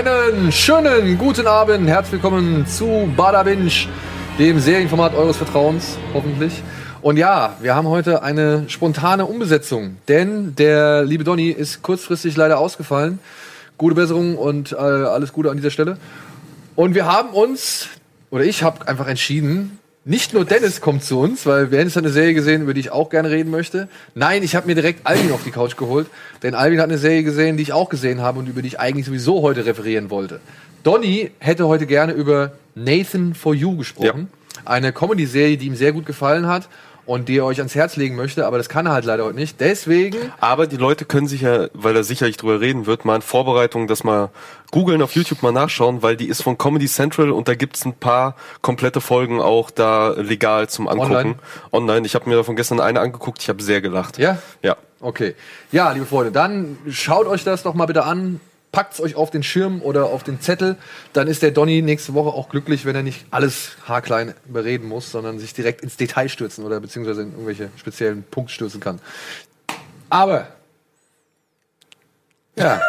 Einen schönen guten Abend, herzlich willkommen zu Bada Binge, dem Serienformat eures Vertrauens, hoffentlich. Und ja, wir haben heute eine spontane Umbesetzung, denn der liebe Donny ist kurzfristig leider ausgefallen. Gute Besserung und äh, alles Gute an dieser Stelle. Und wir haben uns, oder ich habe einfach entschieden, nicht nur Dennis kommt zu uns, weil Dennis hat eine Serie gesehen, über die ich auch gerne reden möchte. Nein, ich habe mir direkt Alvin auf die Couch geholt, denn Alvin hat eine Serie gesehen, die ich auch gesehen habe und über die ich eigentlich sowieso heute referieren wollte. Donny hätte heute gerne über Nathan for You gesprochen. Eine Comedy-Serie, die ihm sehr gut gefallen hat und die er euch ans Herz legen möchte, aber das kann er halt leider heute nicht. Deswegen Aber die Leute können sich ja, weil er sicherlich drüber reden wird, mal in Vorbereitung das mal googeln, auf YouTube mal nachschauen, weil die ist von Comedy Central und da gibt's ein paar komplette Folgen auch da legal zum Angucken. Online? Online. Ich habe mir davon gestern eine angeguckt, ich habe sehr gelacht. Ja? Ja. Okay. Ja, liebe Freunde, dann schaut euch das doch mal bitte an. Packt's euch auf den Schirm oder auf den Zettel. Dann ist der Donny nächste Woche auch glücklich, wenn er nicht alles haarklein bereden muss, sondern sich direkt ins Detail stürzen oder beziehungsweise in irgendwelche speziellen Punkte stürzen kann. Aber. Ja,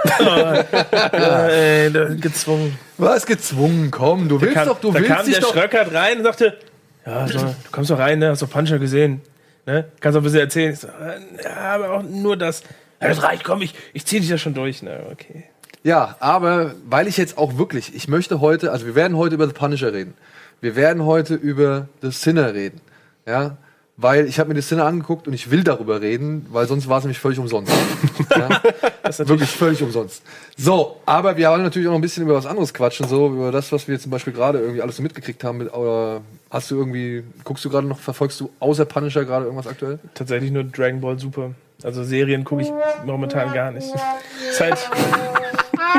Ey, da- gezwungen. was gezwungen, komm, du willst kam, doch, du da willst kam dich der doch. Schröckert rein und sagte, ja, so, du kommst doch rein, ne? hast doch Puncher gesehen. Ne? Kannst doch ein bisschen erzählen. So, äh, ja, aber auch nur das. Ja, das reicht, komm, ich, ich zieh dich da schon durch. Ne? Okay. Ja, aber weil ich jetzt auch wirklich, ich möchte heute, also wir werden heute über The Punisher reden. Wir werden heute über The Sinner reden. Ja, weil ich habe mir The Sinner angeguckt und ich will darüber reden, weil sonst war es nämlich völlig umsonst. ja, Das ist natürlich wirklich völlig umsonst. So, aber wir wollen natürlich auch noch ein bisschen über was anderes quatschen, so über das, was wir zum Beispiel gerade irgendwie alles so mitgekriegt haben. Mit, oder hast du irgendwie, guckst du gerade noch, verfolgst du außer Punisher gerade irgendwas aktuell? tatsächlich nur Dragon Ball Super. Also Serien gucke ich momentan gar nicht. Ist halt,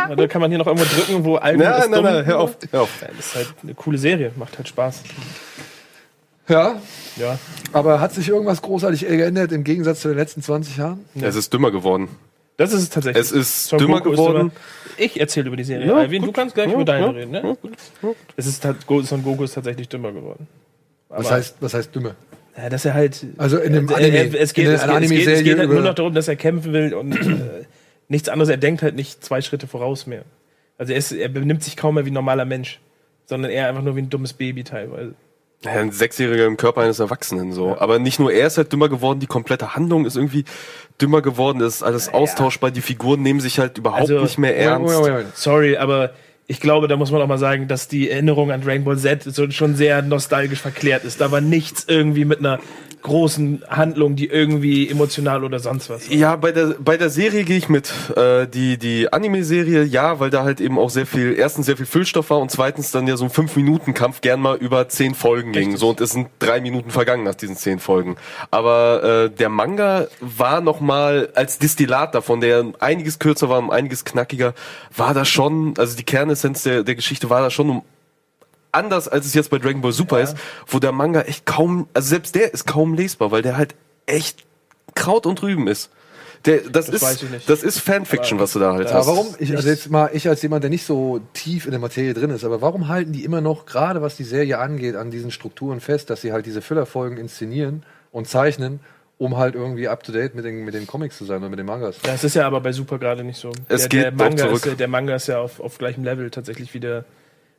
da kann man hier noch irgendwo drücken, wo Algen Nein, ist nein, dumm. nein, hör auf, hör auf. Ja, Das ist halt eine coole Serie, macht halt Spaß. Ja, Ja, aber hat sich irgendwas großartig geändert im Gegensatz zu den letzten 20 Jahren? Es ist dümmer geworden. das ist es tatsächlich. Es ist Son dümmer Goku ist geworden. dümmer. Ich erzähle über die Serie. Ja, Alvin, du kannst gleich Ja, über deine ja, reden. Ne? Es ist halt, Son Goku ist tatsächlich dümmer geworden. Was heißt, was heißt dümmer? Ja, dass er halt. Also in dem äh, Anime. er- es geht, in es geht, es geht, es Anime-Serie geht halt nur noch darum, dass er kämpfen will und äh, nichts anderes. Er denkt halt nicht zwei Schritte voraus mehr. Also er, ist, er benimmt sich kaum mehr wie ein normaler Mensch, sondern eher einfach nur wie ein dummes Baby teilweise. Ja, ein Sechsjähriger im Körper eines Erwachsenen so. Aber nicht nur er ist halt dümmer geworden, die komplette Handlung ist irgendwie dümmer geworden. Es ist alles austauschbar. Die Figuren nehmen sich halt überhaupt Also- nicht mehr ernst. Moment, Moment. Sorry, aber ich glaube, da muss man auch mal sagen, dass die Erinnerung an Dragon Ball Z so schon sehr nostalgisch verklärt ist. Da war nichts irgendwie mit einer großen Handlung, die irgendwie emotional oder sonst was. Ja, bei der, bei der Serie gehe ich mit. Äh, die die Anime-Serie, ja, weil da halt eben auch sehr viel, erstens sehr viel Füllstoff war und zweitens dann ja so ein 5-Minuten-Kampf gern mal über 10 Folgen ging. Richtig. So, und es sind drei Minuten vergangen nach diesen 10 Folgen. Aber äh, der Manga war noch mal als Destillat davon, der einiges kürzer war und einiges knackiger, war da schon, also die Kernessenz der, der Geschichte war da schon um anders als es jetzt bei Dragon Ball Super ist, wo der Manga echt kaum, also selbst der ist kaum lesbar, weil der halt echt Kraut und Rüben ist. Der, das, Das weiß ist, ich nicht. das ist Fanfiction, was du da halt Aber hast. warum? Ich, also jetzt mal, ich als jemand, der nicht so tief in der Materie drin ist, aber warum halten die immer noch, gerade was die Serie angeht, an diesen Strukturen fest, dass sie halt diese Füllerfolgen inszenieren und zeichnen, um halt irgendwie up to date mit den, mit den Comics zu sein oder mit den Mangas? Das ist ja aber bei Super gerade nicht so. Es der, geht der, Manga zurück. ist, ja- der Manga ist ja auf, auf gleichem Level tatsächlich wie der,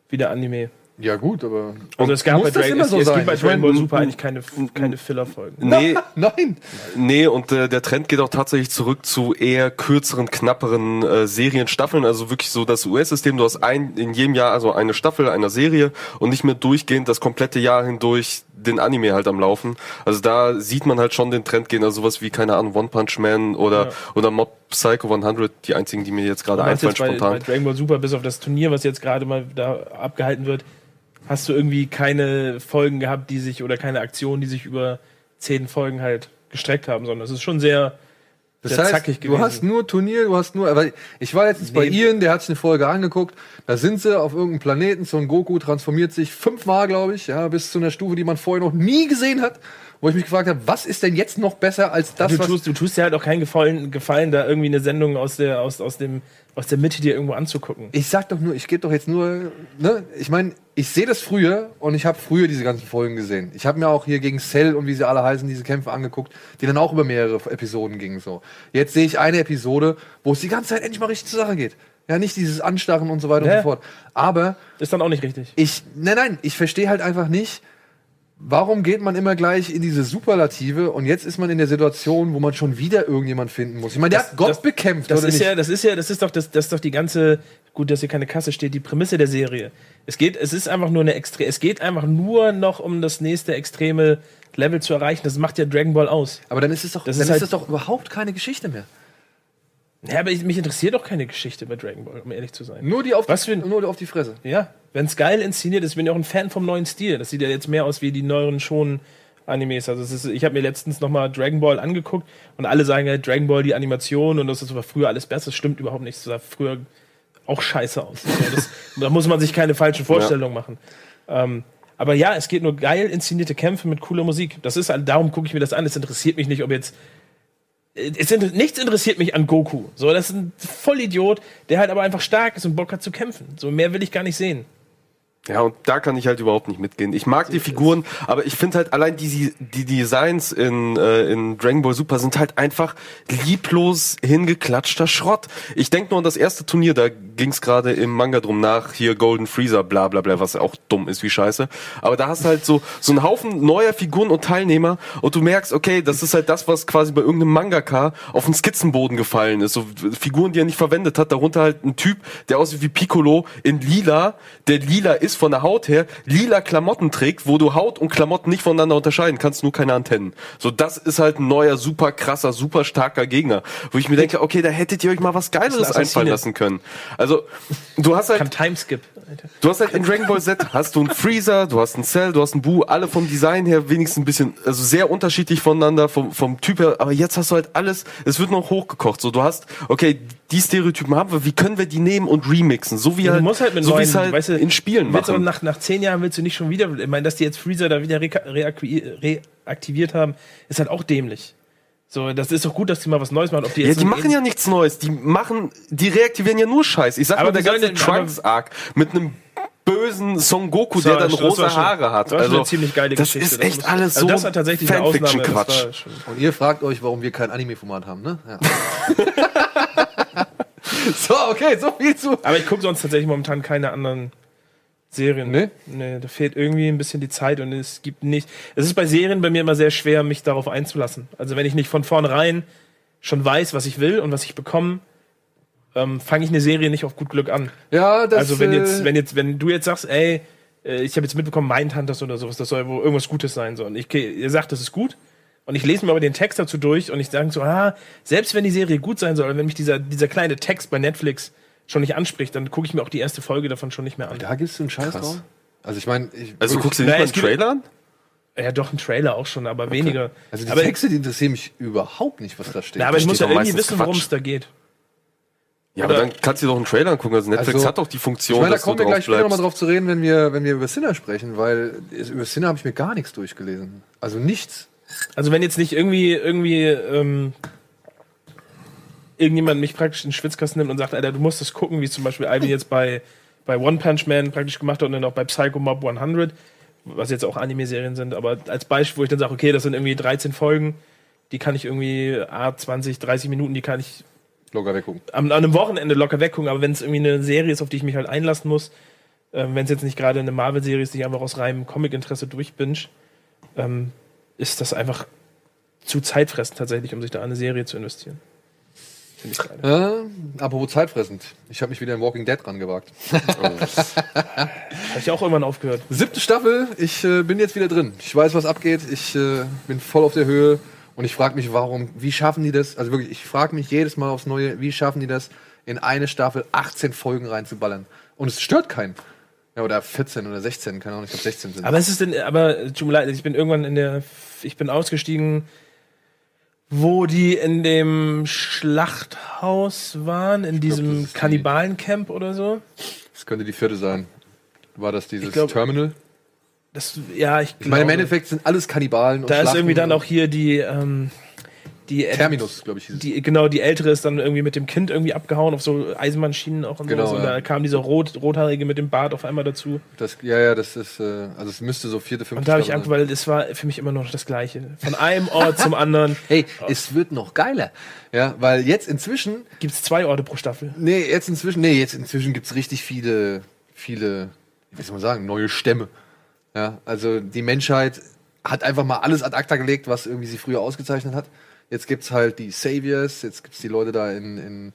wie der Anime. Ja, gut, aber. Also es gab Muss bei das Dragon, es, so es gibt bei Dragon Ball Super eigentlich keine, keine Filler-Folgen. Nee, Nein! nee, und äh, der Trend geht auch tatsächlich zurück zu eher kürzeren, knapperen äh, Serienstaffeln. Also wirklich so das US-System. Du hast ein, in jedem Jahr also eine Staffel einer Serie und nicht mehr durchgehend das komplette Jahr hindurch den Anime halt am Laufen. Also da sieht man halt schon den Trend gehen. Also sowas wie, keine Ahnung, One Punch Man oder, Ja. oder Mob Psycho 100, die einzigen, die mir jetzt gerade einfallen jetzt bei, bei spontan. Dragon Ball Super, bis auf das Turnier, was jetzt gerade mal da abgehalten wird, hast du irgendwie keine Folgen gehabt, die sich, oder keine Aktionen, die sich über zehn Folgen halt gestreckt haben, sondern es ist schon sehr, Das sehr heißt, du hast nur Turnier, du hast nur, aber ich war letztens bei Nee. Ian, der hat sich eine Folge angeguckt, da sind sie auf irgendeinem Planeten, Son Goku transformiert sich fünfmal, glaube ich, ja, bis zu einer Stufe, die man vorher noch nie gesehen hat, wo ich mich gefragt habe, was ist denn jetzt noch besser als das, du, was... tust, du tust dir halt auch keinen Gefallen, Gefallen, da irgendwie eine Sendung aus der, aus, aus, dem, aus der Mitte dir irgendwo anzugucken. Ich sag doch nur, ich gebe doch jetzt nur, ne, ich meine, ich sehe das früher und ich habe früher diese ganzen Folgen gesehen. Ich habe mir auch hier gegen Cell und wie sie alle heißen, diese Kämpfe angeguckt, die dann auch über mehrere Episoden gingen so. Jetzt sehe ich eine Episode, wo es die ganze Zeit endlich mal richtig zur Sache geht. Ja, nicht dieses Anstarren und so weiter und Ja. so fort. Aber Ist dann auch nicht richtig. ich, nein, nein, ich verstehe halt einfach nicht, warum geht man immer gleich in diese Superlative und jetzt ist man in der Situation, wo man schon wieder irgendjemand finden muss. Ich meine, der Das- hat Gott das- bekämpft, Das oder ist nicht? ja, das ist ja, das ist doch, das, das ist doch die ganze, gut, dass hier keine Kasse steht, die Prämisse der Serie. Es geht, es ist einfach nur eine extre, es geht einfach nur noch um das nächste extreme Level zu erreichen. Das macht ja Dragon Ball aus. Aber dann ist es doch, Das dann ist ist halt- das doch überhaupt keine Geschichte mehr. Ja, aber ich, mich interessiert doch keine Geschichte bei Dragon Ball, um ehrlich zu sein. Nur die auf, Was die, für nur auf die Fresse. Ja, wenn es geil inszeniert ist, ich bin ja auch ein Fan vom neuen Stil. Das sieht ja jetzt mehr aus wie die neueren schon Animes. Also es ist, ich habe mir letztens noch mal Dragon Ball angeguckt und alle sagen ja Dragon Ball die Animation und das ist aber früher alles besser. Das stimmt überhaupt nicht. Das sah früher auch scheiße aus. Also das, da muss man sich keine falschen Vorstellungen machen. Ähm, aber ja, es geht nur geil inszenierte Kämpfe mit cooler Musik. Das ist halt, darum gucke ich mir das an. Es interessiert mich nicht, ob jetzt es inter nichts interessiert mich an Goku. So, das ist ein Vollidiot, der halt aber einfach stark ist und Bock hat zu kämpfen. So mehr will ich gar nicht sehen. Ja, und da kann ich halt überhaupt nicht mitgehen. Ich mag die Figuren, aber ich finde halt allein die, die Designs in, äh, in Dragon Ball Super sind halt einfach lieblos hingeklatschter Schrott. Ich denke nur an das erste Turnier, da ging es gerade im Manga drum nach, hier Golden Freezer, bla bla bla, was auch dumm ist wie scheiße. Aber da hast du halt so, so einen Haufen neuer Figuren und Teilnehmer und du merkst, okay, das ist halt das, was quasi bei irgendeinem Mangaka auf den Skizzenboden gefallen ist. So Figuren, die er nicht verwendet hat, darunter halt ein Typ, der aussieht wie Piccolo in lila, der lila ist von der Haut her, lila Klamotten trägt, wo du Haut und Klamotten nicht voneinander unterscheiden kannst, nur keine Antennen. So, das ist halt ein neuer, super krasser, super starker Gegner. Wo ich mir denke, okay, da hättet ihr euch mal was Geileres ist ein einfallen lassen können. Also, du hast halt Kann Timeskip. Alter. Du hast halt in Dragon Ball Z hast du einen Freezer, du hast einen Cell, du hast einen Buu, alle vom Design her wenigstens ein bisschen, also sehr unterschiedlich voneinander, vom, vom Typ her, aber jetzt hast du halt alles, es wird noch hochgekocht. So, du hast, okay, die Stereotypen haben wir, wie können wir die nehmen und remixen? So wie Ja, halt, halt mit so wie neuen, es halt weißt du, in Spielen machen. nach, nach zehn Jahren willst du nicht schon wieder, ich meine, dass die jetzt Freezer da wieder reaktiviert haben, ist halt auch dämlich. So, das ist doch gut, dass die mal was Neues machen. Ob die Ja, jetzt die so machen ja nichts Neues. Die machen, die reaktivieren ja nur Scheiß. Ich sag Aber mal, der ganze Trunks-Arc mit einem bösen Son Goku, So, der dann das rosa schon- Haare hat. Das eine ziemlich geile das Geschichte. ist echt alles also so Das war tatsächlich eine Ausnahme. Das Fanfiction-Quatsch. Und ihr fragt euch, warum wir kein Anime-Format haben, ne? Ja. so, okay, so viel zu. Aber ich gucke sonst tatsächlich momentan keine anderen Serien. Nee? Nee, da fehlt irgendwie ein bisschen die Zeit und es gibt nicht. Es ist bei Serien bei mir immer sehr schwer, mich darauf einzulassen. Also wenn ich nicht von vornherein schon weiß, was ich will und was ich bekomme, ähm, fange ich eine Serie nicht auf gut Glück an. Ja, das also wenn jetzt, äh, wenn jetzt, wenn du jetzt sagst, ey, äh, ich habe jetzt mitbekommen, Mindhunters oder sowas, das soll wohl irgendwas Gutes sein soll. Und ich, ihr sagt, das ist gut. Und ich lese mir aber den Text dazu durch und ich sage so, ah, selbst wenn die Serie gut sein soll, wenn mich dieser, dieser kleine Text bei Netflix schon nicht anspricht, dann gucke ich mir auch die erste Folge davon schon nicht mehr an. da gibst du einen Scheiß drauf. Also ich meine, ich, Also wirklich- guckst du nicht Naja, mal einen Trailer an? Ja, doch, ein Trailer auch schon, aber weniger. also die aber, Texte, die interessieren mich überhaupt nicht, was da steht. na, aber ich muss ja irgendwie wissen, worum es da geht. Ja, aber dann kannst du dir doch einen Trailer angucken. Also Netflix Also, hat doch die Funktion, ich meine, da dass du kommen wir drauf gleich später nochmal drauf zu reden, wenn wir, wenn wir über Sinner sprechen, weil über Sinner habe ich mir gar nichts durchgelesen. Also nichts. Also wenn jetzt nicht irgendwie, irgendwie, ähm, irgendjemand mich praktisch in den Schwitzkasten nimmt und sagt, Alter, du musst das gucken, wie zum Beispiel Ivy jetzt bei, bei One Punch Man praktisch gemacht hat und dann auch bei Psycho Mob 100, was jetzt auch Anime-Serien sind, aber als Beispiel, wo ich dann sage, okay, das sind irgendwie 13 Folgen, die kann ich irgendwie, ah, 20, 30 Minuten, die kann ich Locker weggucken. am, an einem Wochenende locker weggucken, aber wenn es irgendwie eine Serie ist, auf die ich mich halt einlassen muss, ähm, wenn es jetzt nicht gerade eine Marvel-Serie ist, die ich einfach aus reinem Comic-Interesse durchbinge, ähm, ist das einfach zu zeitfressend tatsächlich, um sich da eine Serie zu investieren. Finde ich leider. Äh, apropos zeitfressend. Ich habe mich wieder in Walking Dead rangewagt. Habe ich auch irgendwann aufgehört. Siebte Staffel, ich äh, bin jetzt wieder drin. Ich weiß, was abgeht. Ich äh, bin voll auf der Höhe. Und ich frage mich, warum, wie schaffen die das? Also wirklich, ich frage mich jedes Mal aufs Neue, wie schaffen die das, in eine Staffel 18 Folgen reinzuballern? Und es stört keinen. Ja, oder 14 oder 16, keine Ahnung, ich glaube 16 sind. Aber es ist denn, aber tut mir leid, ich bin irgendwann in der, ich bin ausgestiegen, wo die in dem Schlachthaus waren, in diesem das ist die- Kannibalencamp oder so. Das könnte die vierte sein. War das dieses glaub- Terminal? Das, ja, ich Ich meine, im glaube. Endeffekt sind alles Kannibalen. Und Da ist irgendwie dann auch hier die, ähm, die Terminus, glaube ich, hieß es. die, genau, die ältere ist dann irgendwie mit dem Kind irgendwie abgehauen auf so Eisenbahnschienen auch und Genau, so. Und ja. da kam dieser Rot, Rothaarige mit dem Bart auf einmal dazu. Das, ja, ja, das ist, äh, also es müsste so vierte, fünfte Und da habe ich Angst, weil das war für mich immer noch das Gleiche. Von einem Ort zum anderen Hey, es wird noch geiler. Ja, weil jetzt inzwischen, gibt es zwei Orte pro Staffel. nee, jetzt inzwischen, nee, jetzt inzwischen gibt's richtig viele, viele, wie soll man sagen, neue Stämme. Ja, also die Menschheit hat einfach mal alles ad acta gelegt, was irgendwie sie früher ausgezeichnet hat. Jetzt gibt's halt die Saviors, jetzt gibt's die Leute da in, in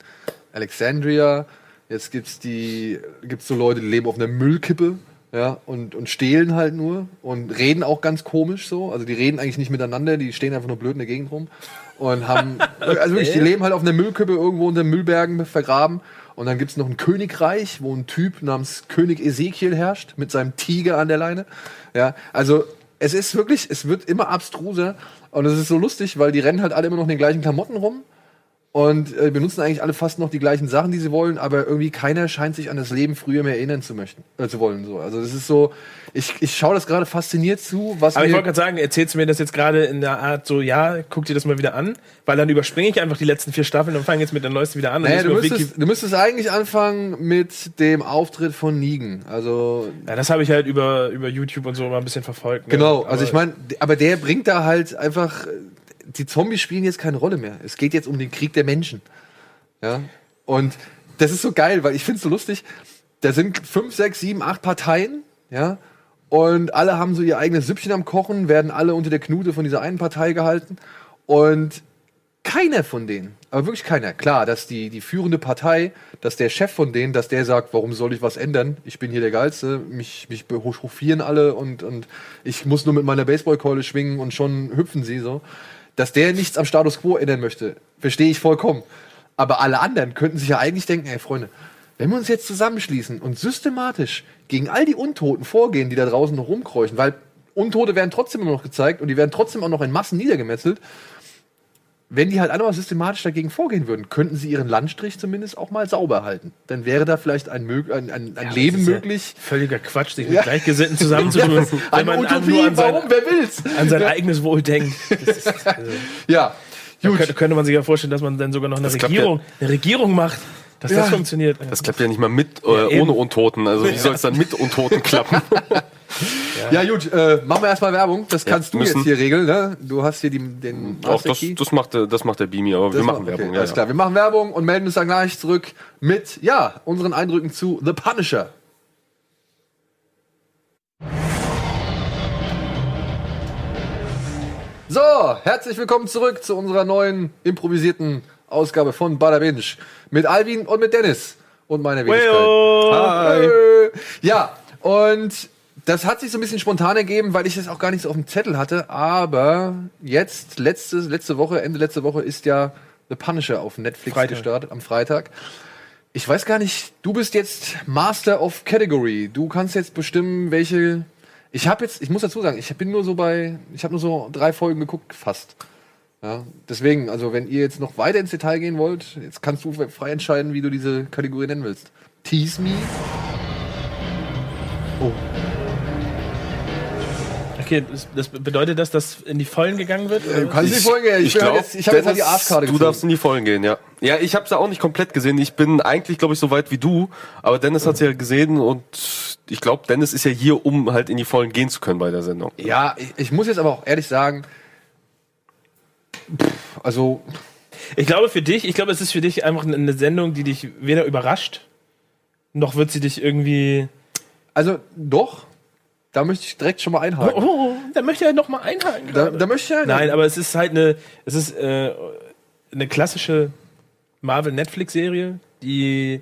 Alexandria, jetzt gibt's die, gibt's so Leute, die leben auf einer Müllkippe, ja, und, und stehlen halt nur und reden auch ganz komisch so. Also die reden eigentlich nicht miteinander, die stehen einfach nur blöd in der Gegend rum und haben, also wirklich, die leben halt auf einer Müllkippe irgendwo unter Müllbergen vergraben. Und dann gibt's noch ein Königreich, wo ein Typ namens König Ezekiel herrscht, mit seinem Tiger an der Leine. Ja, also es ist wirklich, es wird immer abstruser. Und es ist so lustig, weil die rennen halt alle immer noch in den gleichen Klamotten rum und äh, benutzen eigentlich alle fast noch die gleichen Sachen, die sie wollen, aber irgendwie keiner scheint sich an das Leben früher mehr erinnern zu möchten, äh, zu wollen. So. Also das ist so, ich, ich schaue das gerade fasziniert zu, was Aber ich wollte gerade sagen, erzählst du mir das jetzt gerade in der Art so, ja, guck dir das mal wieder an, weil dann überspringe ich einfach die letzten vier Staffeln und fange jetzt mit der neuesten wieder an. Naja, du müsstest, du müsstest eigentlich anfangen mit dem Auftritt von Negan. Also ja, das habe ich halt über, über YouTube und so mal ein bisschen verfolgt. ne? Genau, Aber- also ich meine, aber der bringt da halt einfach, die Zombies spielen jetzt keine Rolle mehr. Es geht jetzt um den Krieg der Menschen. Ja, und das ist so geil, weil ich finde es so lustig. Da sind fünf, sechs, sieben, acht Parteien, ja, und alle haben so ihr eigenes Süppchen am Kochen, werden alle unter der Knute von dieser einen Partei gehalten und keiner von denen, aber wirklich keiner. Klar, dass die, die führende Partei, dass der Chef von denen, dass der sagt, warum soll ich was ändern? Ich bin hier der Geilste, mich, mich hofieren alle und, und ich muss nur mit meiner Baseballkeule schwingen und schon hüpfen sie so. Dass der nichts am Status Quo ändern möchte, verstehe ich vollkommen. Aber alle anderen könnten sich ja eigentlich denken, ey Freunde, wenn wir uns jetzt zusammenschließen und systematisch gegen all die Untoten vorgehen, die da draußen noch rumkreuchen, weil Untote werden trotzdem immer noch gezeigt und die werden trotzdem auch noch in Massen niedergemetzelt, wenn die halt alle mal systematisch dagegen vorgehen würden, könnten sie ihren Landstrich zumindest auch mal sauber halten. Dann wäre da vielleicht ein, mög- ein, ein, ein Ja, Leben das ist ja möglich. Völliger Quatsch, sich mit Ja. Gleichgesinnten zusammenzutun, wenn Eine man an, Utopie, nur an sein, warum? Wer will's? an sein eigenes Wohl denkt. Das ist, also, Ja, gut. könnte, könnte man sich ja vorstellen, dass man dann sogar noch eine Das klappt Regierung, eine Regierung macht, dass Ja. das funktioniert. Das klappt ja nicht mal mit, äh, ohne Untoten. Also wie soll es dann mit Untoten klappen? Ja, gut, äh, machen wir erstmal Werbung. Das kannst du müssen. jetzt hier regeln, ne? Du hast hier die, den Auch das, das, macht, der- das macht der Beamy, aber wir Das machen war- okay, Werbung. Ja, alles ja. klar. Wir machen Werbung und melden uns dann gleich zurück mit, ja, unseren Eindrücken zu The Punisher. So, herzlich willkommen zurück zu unserer neuen improvisierten Ausgabe von Bada Binge mit Alvin und mit Dennis und meiner Wenigkeit. Hi. Ja, und das hat sich so ein bisschen spontan ergeben, weil ich das auch gar nicht so auf dem Zettel hatte. Aber jetzt, letzte, letzte Woche, Ende letzte Woche ist ja The Punisher auf Netflix Freitag. gestartet, am Freitag. Ich weiß gar nicht, du bist jetzt Master of Category. Du kannst jetzt bestimmen, welche. Ich habe jetzt, ich muss dazu sagen, ich bin nur so bei, ich habe nur so drei Folgen geguckt, fast. Ja, deswegen, also wenn ihr jetzt noch weiter ins Detail gehen wollt, jetzt kannst du frei entscheiden, wie du diese Kategorie nennen willst. Tease me. Oh, Okay, das, das bedeutet das, dass in die Vollen gegangen wird? oder du kannst die Folge, ich, bin halt glaub, jetzt, ich habe jetzt halt die Arschkarte Du darfst in die Vollen gehen, ja. Ja, ich habe es ja auch nicht komplett gesehen. Ich bin eigentlich, glaube ich, so weit wie du. Aber Dennis hat ja gesehen und ich glaube, Dennis ist ja hier, um halt in die Vollen gehen zu können bei der Sendung. Ja, ich, ich muss jetzt aber auch ehrlich sagen, pff, also Ich glaube für dich, ich glaube, es ist für dich einfach eine Sendung, die dich weder überrascht, noch wird sie dich irgendwie. Also doch, da möchte ich direkt schon mal einhaken. Oh, da möchte er noch mal einhaken. Da, da möchte ich ja Nein, aber es ist halt eine, es ist äh, eine klassische Marvel-Netflix-Serie, die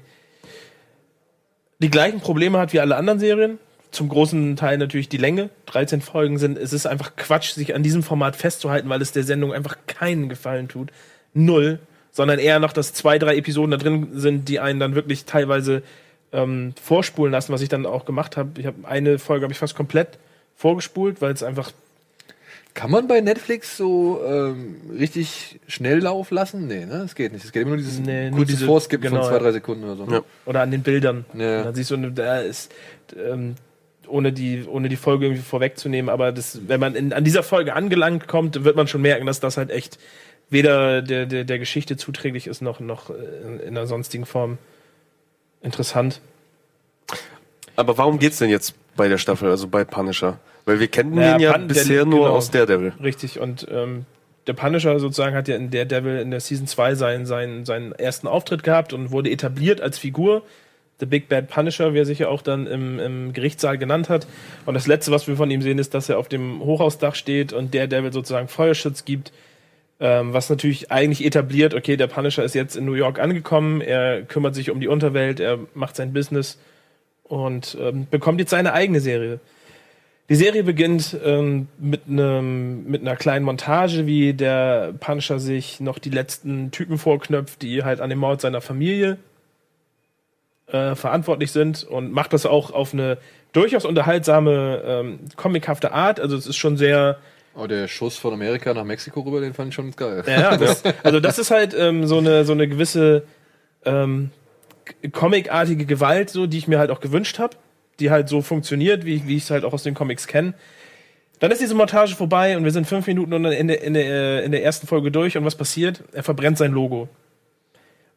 die gleichen Probleme hat wie alle anderen Serien. Zum großen Teil natürlich die Länge. 13 Folgen sind, es ist einfach Quatsch, sich an diesem Format festzuhalten, weil es der Sendung einfach keinen Gefallen tut. Null. Sondern eher noch, dass zwei, drei Episoden da drin sind, die einen dann wirklich teilweise ähm, vorspulen lassen, was ich dann auch gemacht habe. Ich habe eine Folge habe ich fast komplett vorgespult, weil es einfach Kann man bei Netflix so ähm, richtig Schnelllauf lassen? Nee, ne? Das geht nicht. Es geht immer nur dieses Nee, nur diese- Vorskippen genau, von zwei, drei Sekunden oder so. Ja. oder an den Bildern. Ja. Und dann siehst du, da ist, ähm, ohne die, ohne die Folge irgendwie vorwegzunehmen, aber das, wenn man in, an dieser Folge angelangt kommt, wird man schon merken, dass das halt echt weder der, der, der Geschichte zuträglich ist, noch, noch in, in einer sonstigen Form interessant. Aber warum geht's denn jetzt bei der Staffel, also bei Punisher? Weil wir kennen Ja, ihn ja Pun- bisher nur genau. aus Daredevil. Richtig, und ähm, der Punisher sozusagen hat ja in Daredevil in der Season 2 seinen, seinen, seinen ersten Auftritt gehabt und wurde etabliert als Figur. The Big Bad Punisher, wie er sich ja auch dann im, im Gerichtssaal genannt hat. Und das Letzte, was wir von ihm sehen, ist, dass er auf dem Hochhausdach steht und Daredevil sozusagen Feuerschutz gibt. Ähm, was natürlich eigentlich etabliert, okay, der Punisher ist jetzt in New York angekommen, er kümmert sich um die Unterwelt, er macht sein Business und ähm, bekommt jetzt seine eigene Serie. Die Serie beginnt ähm, mit, einem, mit einer kleinen Montage, wie der Punisher sich noch die letzten Typen vorknöpft, die halt an dem Mord seiner Familie äh, verantwortlich sind und macht das auch auf eine durchaus unterhaltsame, ähm, comichafte Art. Also es ist schon sehr, Oh, der Schuss von Amerika nach Mexiko rüber, den fand ich schon geil. ja, das, also das ist halt ähm, so eine so eine gewisse ähm, comicartige Gewalt, so die ich mir halt auch gewünscht habe, die halt so funktioniert, wie, wie ich es halt auch aus den Comics kenne. Dann ist diese Montage vorbei und wir sind fünf Minuten in der, in, der, in, der, in der ersten Folge durch und was passiert? Er verbrennt sein Logo.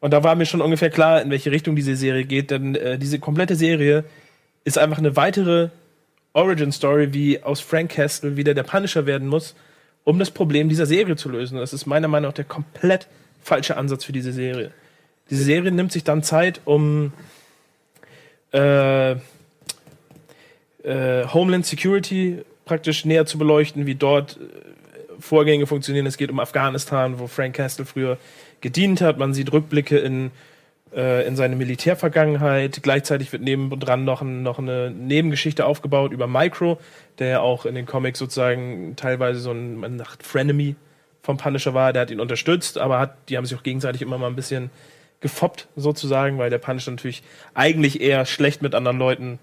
Und da war mir schon ungefähr klar, in welche Richtung diese Serie geht, denn äh, diese komplette Serie ist einfach eine weitere Origin Story, wie aus Frank Castle wieder der Punisher werden muss, um das Problem dieser Serie zu lösen. Das ist meiner Meinung nach der komplett falsche Ansatz für diese Serie. Diese Serie nimmt sich dann Zeit, um äh, äh, Homeland Security praktisch näher zu beleuchten, wie dort äh, Vorgänge funktionieren. Es geht um Afghanistan, wo Frank Castle früher gedient hat. Man sieht Rückblicke in, äh, in seine Militärvergangenheit. Gleichzeitig wird nebendran noch, ein, noch eine Nebengeschichte aufgebaut über Micro, der ja auch in den Comics sozusagen teilweise so ein man sagt Frenemy vom Punisher war. Der hat ihn unterstützt, aber hat, die haben sich auch gegenseitig immer mal ein bisschen gefoppt sozusagen, weil der Punisher natürlich eigentlich eher schlecht mit anderen Leuten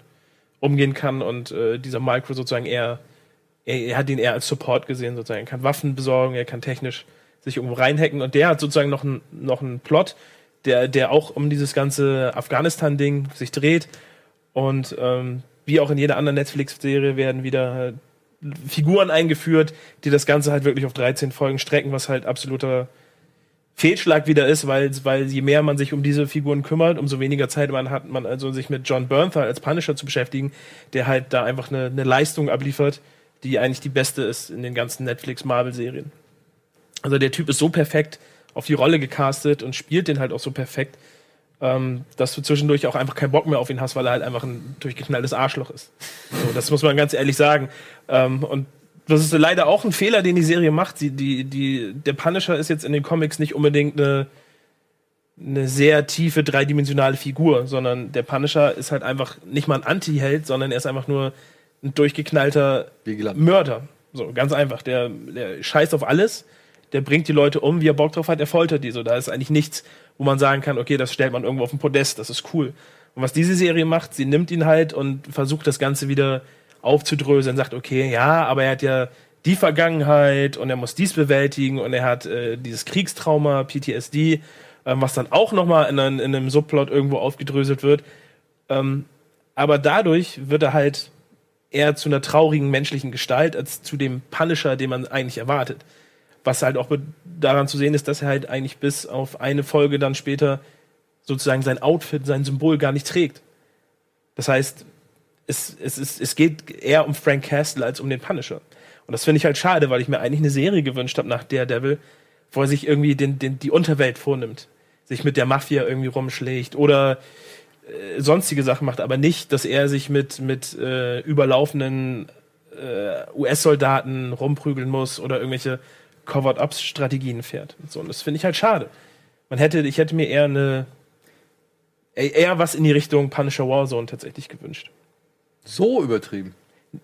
umgehen kann und äh, dieser Micro sozusagen eher, er, er hat ihn eher als Support gesehen sozusagen. Er kann Waffen besorgen, er kann technisch sich irgendwo reinhacken und der hat sozusagen noch einen noch einen Plot, der, der auch um dieses ganze Afghanistan-Ding sich dreht und ähm, wie auch in jeder anderen Netflix-Serie werden wieder äh, Figuren eingeführt, die das Ganze halt wirklich auf 13 Folgen strecken, was halt absoluter Fehlschlag wieder ist, weil, weil je mehr man sich um diese Figuren kümmert, umso weniger Zeit man hat, man also sich mit John Bernthal als Punisher zu beschäftigen, der halt da einfach eine, eine Leistung abliefert, die eigentlich die beste ist in den ganzen Netflix-Marvel-Serien. Also der Typ ist so perfekt auf die Rolle gecastet und spielt den halt auch so perfekt, ähm, dass du zwischendurch auch einfach keinen Bock mehr auf ihn hast, weil er halt einfach ein durchgeknalltes Arschloch ist. So, das muss man ganz ehrlich sagen. Ähm, und das ist leider auch ein Fehler, den die Serie macht. Sie, die, die, der Punisher ist jetzt in den Comics nicht unbedingt eine, eine sehr tiefe, dreidimensionale Figur, sondern der Punisher ist halt einfach nicht mal ein Anti-Held, sondern er ist einfach nur ein durchgeknallter. Mörder. So, ganz einfach. Der, der scheißt auf alles, der bringt die Leute um, wie er Bock drauf hat, er foltert die. So, da ist eigentlich nichts, wo man sagen kann, okay, das stellt man irgendwo auf den Podest, das ist cool. Und was diese Serie macht, sie nimmt ihn halt und versucht das Ganze wieder aufzudröseln, sagt, okay, ja, aber er hat ja die Vergangenheit und er muss dies bewältigen und er hat äh, dieses Kriegstrauma, PTSD, ähm, was dann auch nochmal in, einem- in einem Subplot irgendwo aufgedröselt wird. Ähm, aber dadurch wird er halt eher zu einer traurigen menschlichen Gestalt als zu dem Punisher, den man eigentlich erwartet. Was halt auch daran zu sehen ist, dass er halt eigentlich bis auf eine Folge dann später sozusagen sein Outfit, sein Symbol gar nicht trägt. Das heißt, es, es, es, es geht eher um Frank Castle als um den Punisher. Und das finde ich halt schade, weil ich mir eigentlich eine Serie gewünscht habe nach Daredevil, wo er sich irgendwie den, den, die Unterwelt vornimmt, sich mit der Mafia irgendwie rumschlägt oder äh, sonstige Sachen macht, aber nicht, dass er sich mit, mit äh, überlaufenden äh, US-Soldaten rumprügeln muss oder irgendwelche Covered-Ups-Strategien fährt. Und So, und das finde ich halt schade. Man hätte, ich hätte mir eher eine eher was in die Richtung Punisher Warzone tatsächlich gewünscht. So übertrieben.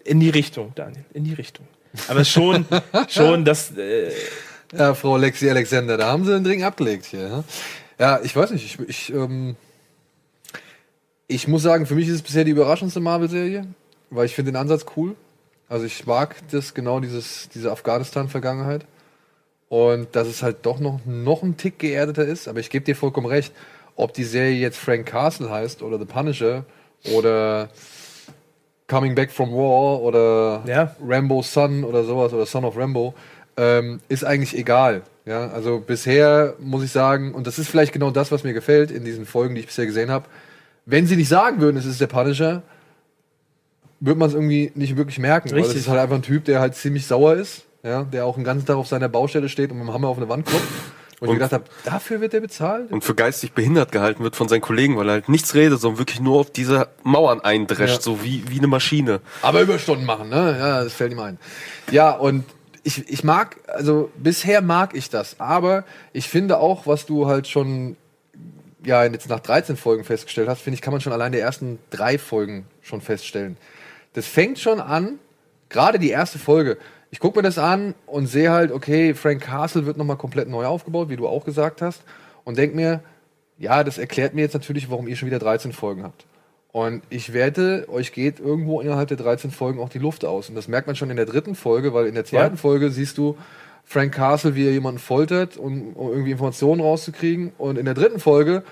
In die Richtung, Daniel, in die Richtung. Aber schon, schon, dass äh, Ja, Frau Lexi Alexander, da haben sie den Dring abgelegt hier. Ja, ja ich weiß nicht, ich, ich, ähm, ich muss sagen, für mich ist es bisher die überraschendste Marvel-Serie, weil ich finde den Ansatz cool. Also ich mag das, genau dieses, diese Afghanistan-Vergangenheit. Und dass es halt doch noch, noch ein Tick geerdeter ist, aber ich gebe dir vollkommen recht, ob die Serie jetzt Frank Castle heißt oder The Punisher oder Coming Back from War oder Ja. Rambo Son oder sowas oder Son of Rambo. ähm, ist eigentlich egal. Ja, also bisher muss ich sagen, und das ist vielleicht genau das, was mir gefällt in diesen Folgen, die ich bisher gesehen habe. Wenn sie nicht sagen würden, es ist der Punisher, würde man es irgendwie nicht wirklich merken. Weil Richtig. das ist halt einfach ein Typ, der halt ziemlich sauer ist, ja, der auch den ganzen Tag auf seiner Baustelle steht und mit dem Hammer auf eine Wand klopft. Und, ich Und- gedacht habe, dafür wird der bezahlt? Und für geistig behindert gehalten wird von seinen Kollegen, weil er halt nichts redet, sondern wirklich nur auf diese Mauern eindrescht, Ja. so wie, wie eine Maschine. Aber Überstunden machen, ne? Ja, das fällt ihm ein. Ja, und ich, ich mag, also bisher mag ich das, aber ich finde auch, was du halt schon, ja, jetzt nach 13 Folgen festgestellt hast, finde ich, kann man schon allein die ersten drei Folgen schon feststellen. Das fängt schon an, gerade die erste Folge. Ich gucke mir das an und sehe halt, okay, Frank Castle wird nochmal komplett neu aufgebaut, wie du auch gesagt hast, und denk mir, ja, das erklärt mir jetzt natürlich, warum ihr schon wieder 13 Folgen habt. Und ich wette, euch geht irgendwo innerhalb der 13 Folgen auch die Luft aus. Und das merkt man schon in der dritten Folge, weil in der zweiten Ja. Folge siehst du Frank Castle, wie er jemanden foltert, um, um irgendwie Informationen rauszukriegen. Und in der dritten Folge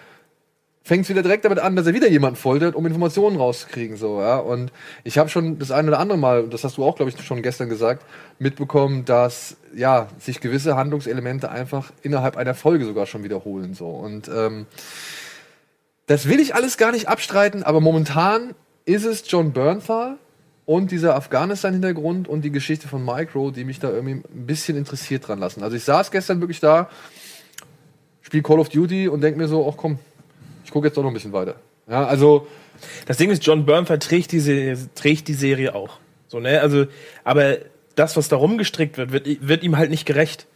fängt es wieder direkt damit an, dass er wieder jemanden foltert, um Informationen rauszukriegen. So, ja. Und ich habe schon das eine oder andere Mal, und das hast du auch, glaube ich, schon gestern gesagt, mitbekommen, dass ja sich gewisse Handlungselemente einfach innerhalb einer Folge sogar schon wiederholen. So. Und ähm, das will ich alles gar nicht abstreiten, aber momentan ist es John Bernthal und dieser Afghanistan-Hintergrund und die Geschichte von Micro, die mich da irgendwie ein bisschen interessiert dran lassen. Also ich saß gestern wirklich da, spiel Call of Duty und denk mir so, ach komm, ich gucke jetzt doch noch ein bisschen weiter. Ja, also Das Ding ist, John Byrne verträgt diese, trägt die Serie auch. So, ne? Also, aber das, was da rumgestrickt wird, wird, wird ihm halt nicht gerecht.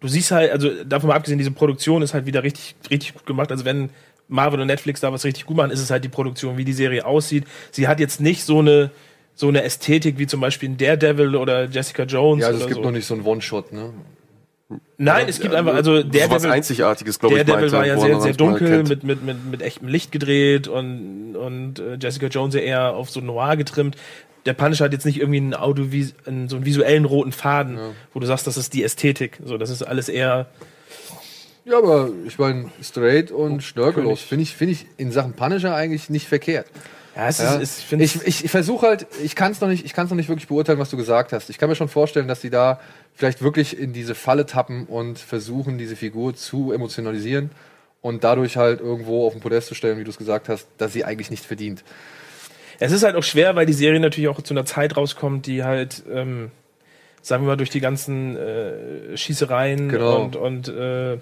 Du siehst halt, also davon mal abgesehen, diese Produktion ist halt wieder richtig, richtig gut gemacht. Also wenn Marvel und Netflix da was richtig gut machen, ist es halt die Produktion, wie die Serie aussieht. Sie hat jetzt nicht so eine, so eine Ästhetik wie zum Beispiel in Daredevil oder Jessica Jones ja, also es gibt so. noch nicht so einen One-Shot, ne? Nein, es gibt einfach, also so was Daredevil, Einzigartiges, glaube ich, Daredevil meinte, war ja sehr, sehr dunkel, mit, mit, mit, mit echtem Licht gedreht und, und äh, Jessica Jones ja eher auf so Noir getrimmt. Der Punisher hat jetzt nicht irgendwie einen, Audiovis einen so einen visuellen roten Faden, wo du sagst, das ist die Ästhetik. So, das ist alles eher. Ja, aber ich meine, straight und schnörkellos König. finde ich, finde ich in Sachen Punisher eigentlich nicht verkehrt. Ja, es Ja. ist, ist, ich ich ich, ich versuche halt, ich kann es noch nicht, ich kann es noch nicht wirklich beurteilen, was du gesagt hast. Ich kann mir schon vorstellen, dass die da vielleicht wirklich in diese Falle tappen und versuchen, diese Figur zu emotionalisieren und dadurch halt irgendwo auf den Podest zu stellen, wie du es gesagt hast, dass sie eigentlich nicht verdient. Es ist halt auch schwer, weil die Serie natürlich auch zu einer Zeit rauskommt, die halt, ähm, sagen wir mal, durch die ganzen äh, Schießereien Genau. und, und äh,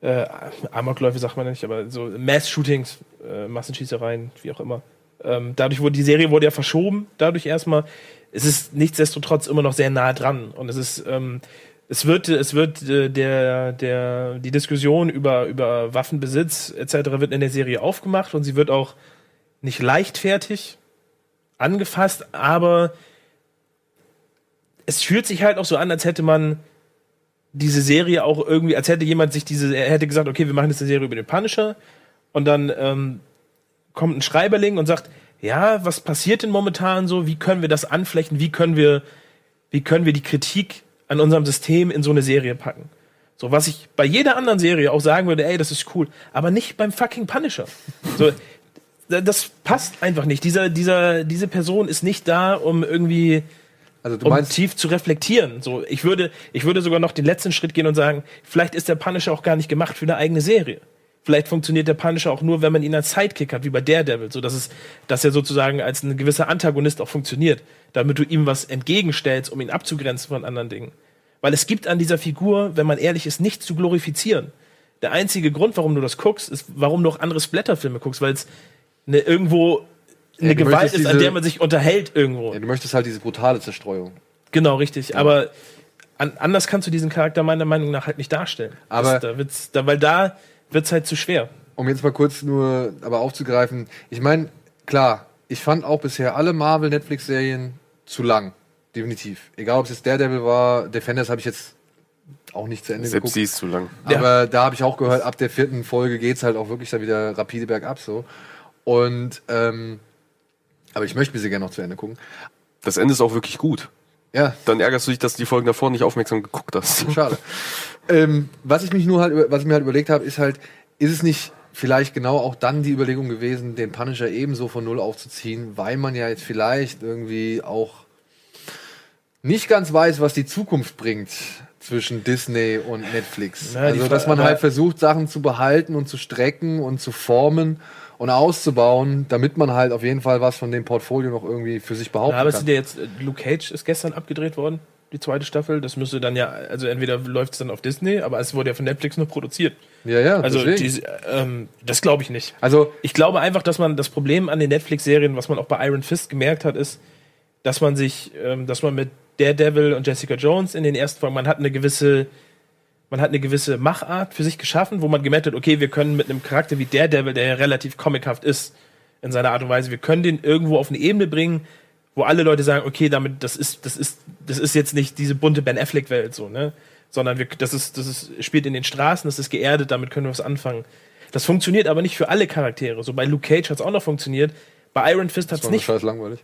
äh, Amokläufe sagt man nicht, aber so Mass-Shootings, äh, Massenschießereien, wie auch immer. Ähm, dadurch wurde die Serie wurde ja verschoben, dadurch erstmal. Es ist nichtsdestotrotz immer noch sehr nah dran und es ist ähm, es wird es wird äh, der der die Diskussion über über Waffenbesitz etc. wird in der Serie aufgemacht und sie wird auch nicht leichtfertig angefasst, aber es fühlt sich halt auch so an, als hätte man diese Serie auch irgendwie, als hätte jemand sich diese, er hätte gesagt, okay, wir machen jetzt eine Serie über den Punisher und dann ähm, kommt ein Schreiberling und sagt, ja, was passiert denn momentan so? Wie können wir das anflechten? Wie können wir, wie können wir die Kritik an unserem System in so eine Serie packen? So, was ich bei jeder anderen Serie auch sagen würde, ey, das ist cool, aber nicht beim fucking Punisher. So, da- das passt einfach nicht. Dieser, dieser, diese Person ist nicht da, um irgendwie Also du um meinst, tief zu reflektieren. So, ich würde, ich würde sogar noch den letzten Schritt gehen und sagen, vielleicht ist der Punisher auch gar nicht gemacht für eine eigene Serie. Vielleicht funktioniert der Punisher auch nur, wenn man ihn als Sidekick hat, wie bei Daredevil, so dass es, dass er sozusagen als ein gewisser Antagonist auch funktioniert, damit du ihm was entgegenstellst, um ihn abzugrenzen von anderen Dingen. Weil es gibt an dieser Figur, wenn man ehrlich ist, nichts zu glorifizieren. Der einzige Grund, warum du das guckst, ist, warum du auch andere Splatterfilme guckst, weil es eine, irgendwo eine Ja, Gewalt ist, an diese- der man sich unterhält irgendwo. ja, du möchtest halt diese brutale Zerstreuung. Genau, richtig. Aber an, anders kannst du diesen Charakter meiner Meinung nach halt nicht darstellen. Aber- das, da wird's, da, weil da wird's halt zu schwer. Um jetzt mal kurz nur aber aufzugreifen, ich meine, klar, ich fand auch bisher alle Marvel-Netflix-Serien zu lang. Definitiv. Egal, ob es jetzt Daredevil war, Defenders habe ich jetzt auch nicht zu Ende Selbst geguckt. sie ist zu lang. Ja. Aber da habe ich auch gehört, ab der vierten Folge geht's halt auch wirklich dann wieder rapide bergab so. Und ähm, aber ich möchte mir sie gerne noch zu Ende gucken. Das Ende ist auch wirklich gut. Ja, Dann ärgerst du dich, dass du die Folgen davor nicht aufmerksam geguckt hast. schade. ähm, was ich mich nur halt, was ich mir halt überlegt habe, ist halt, ist es nicht vielleicht genau auch dann die Überlegung gewesen, den Punisher ebenso von null aufzuziehen, weil man ja jetzt vielleicht irgendwie auch nicht ganz weiß, was die Zukunft bringt zwischen Disney und Netflix. Na, die also, dass man halt versucht, Sachen zu behalten und zu strecken und zu formen und auszubauen, damit man halt auf jeden Fall was von dem Portfolio noch irgendwie für sich behaupten Ja, aber kann. sind ja jetzt, äh, Luke Cage ist gestern abgedreht worden, die zweite Staffel. Das müsste dann ja, also entweder läuft es dann auf Disney, aber es wurde ja von Netflix nur produziert. ja, ja, Also diese, ähm, das glaube ich nicht. also Ich glaube einfach, dass man das Problem an den Netflix-Serien, was man auch bei Iron Fist gemerkt hat, ist, dass man sich, ähm, dass man mit Daredevil und Jessica Jones in den ersten Folgen, man hat eine gewisse, man hat eine gewisse Machart für sich geschaffen, wo man gemerkt hat, okay, wir können mit einem Charakter wie Daredevil, der ja relativ comichaft ist in seiner Art und Weise, wir können den irgendwo auf eine Ebene bringen, wo alle Leute sagen, okay, damit, das ist, das ist, das ist jetzt nicht diese bunte Ben Affleck-Welt so, ne? Sondern wir, das ist, das ist, spielt in den Straßen, das ist geerdet, damit können wir was anfangen. Das funktioniert aber nicht für alle Charaktere. So bei Luke Cage hat es auch noch funktioniert. Bei Iron Fist hat es war nicht. scheiß langweilig.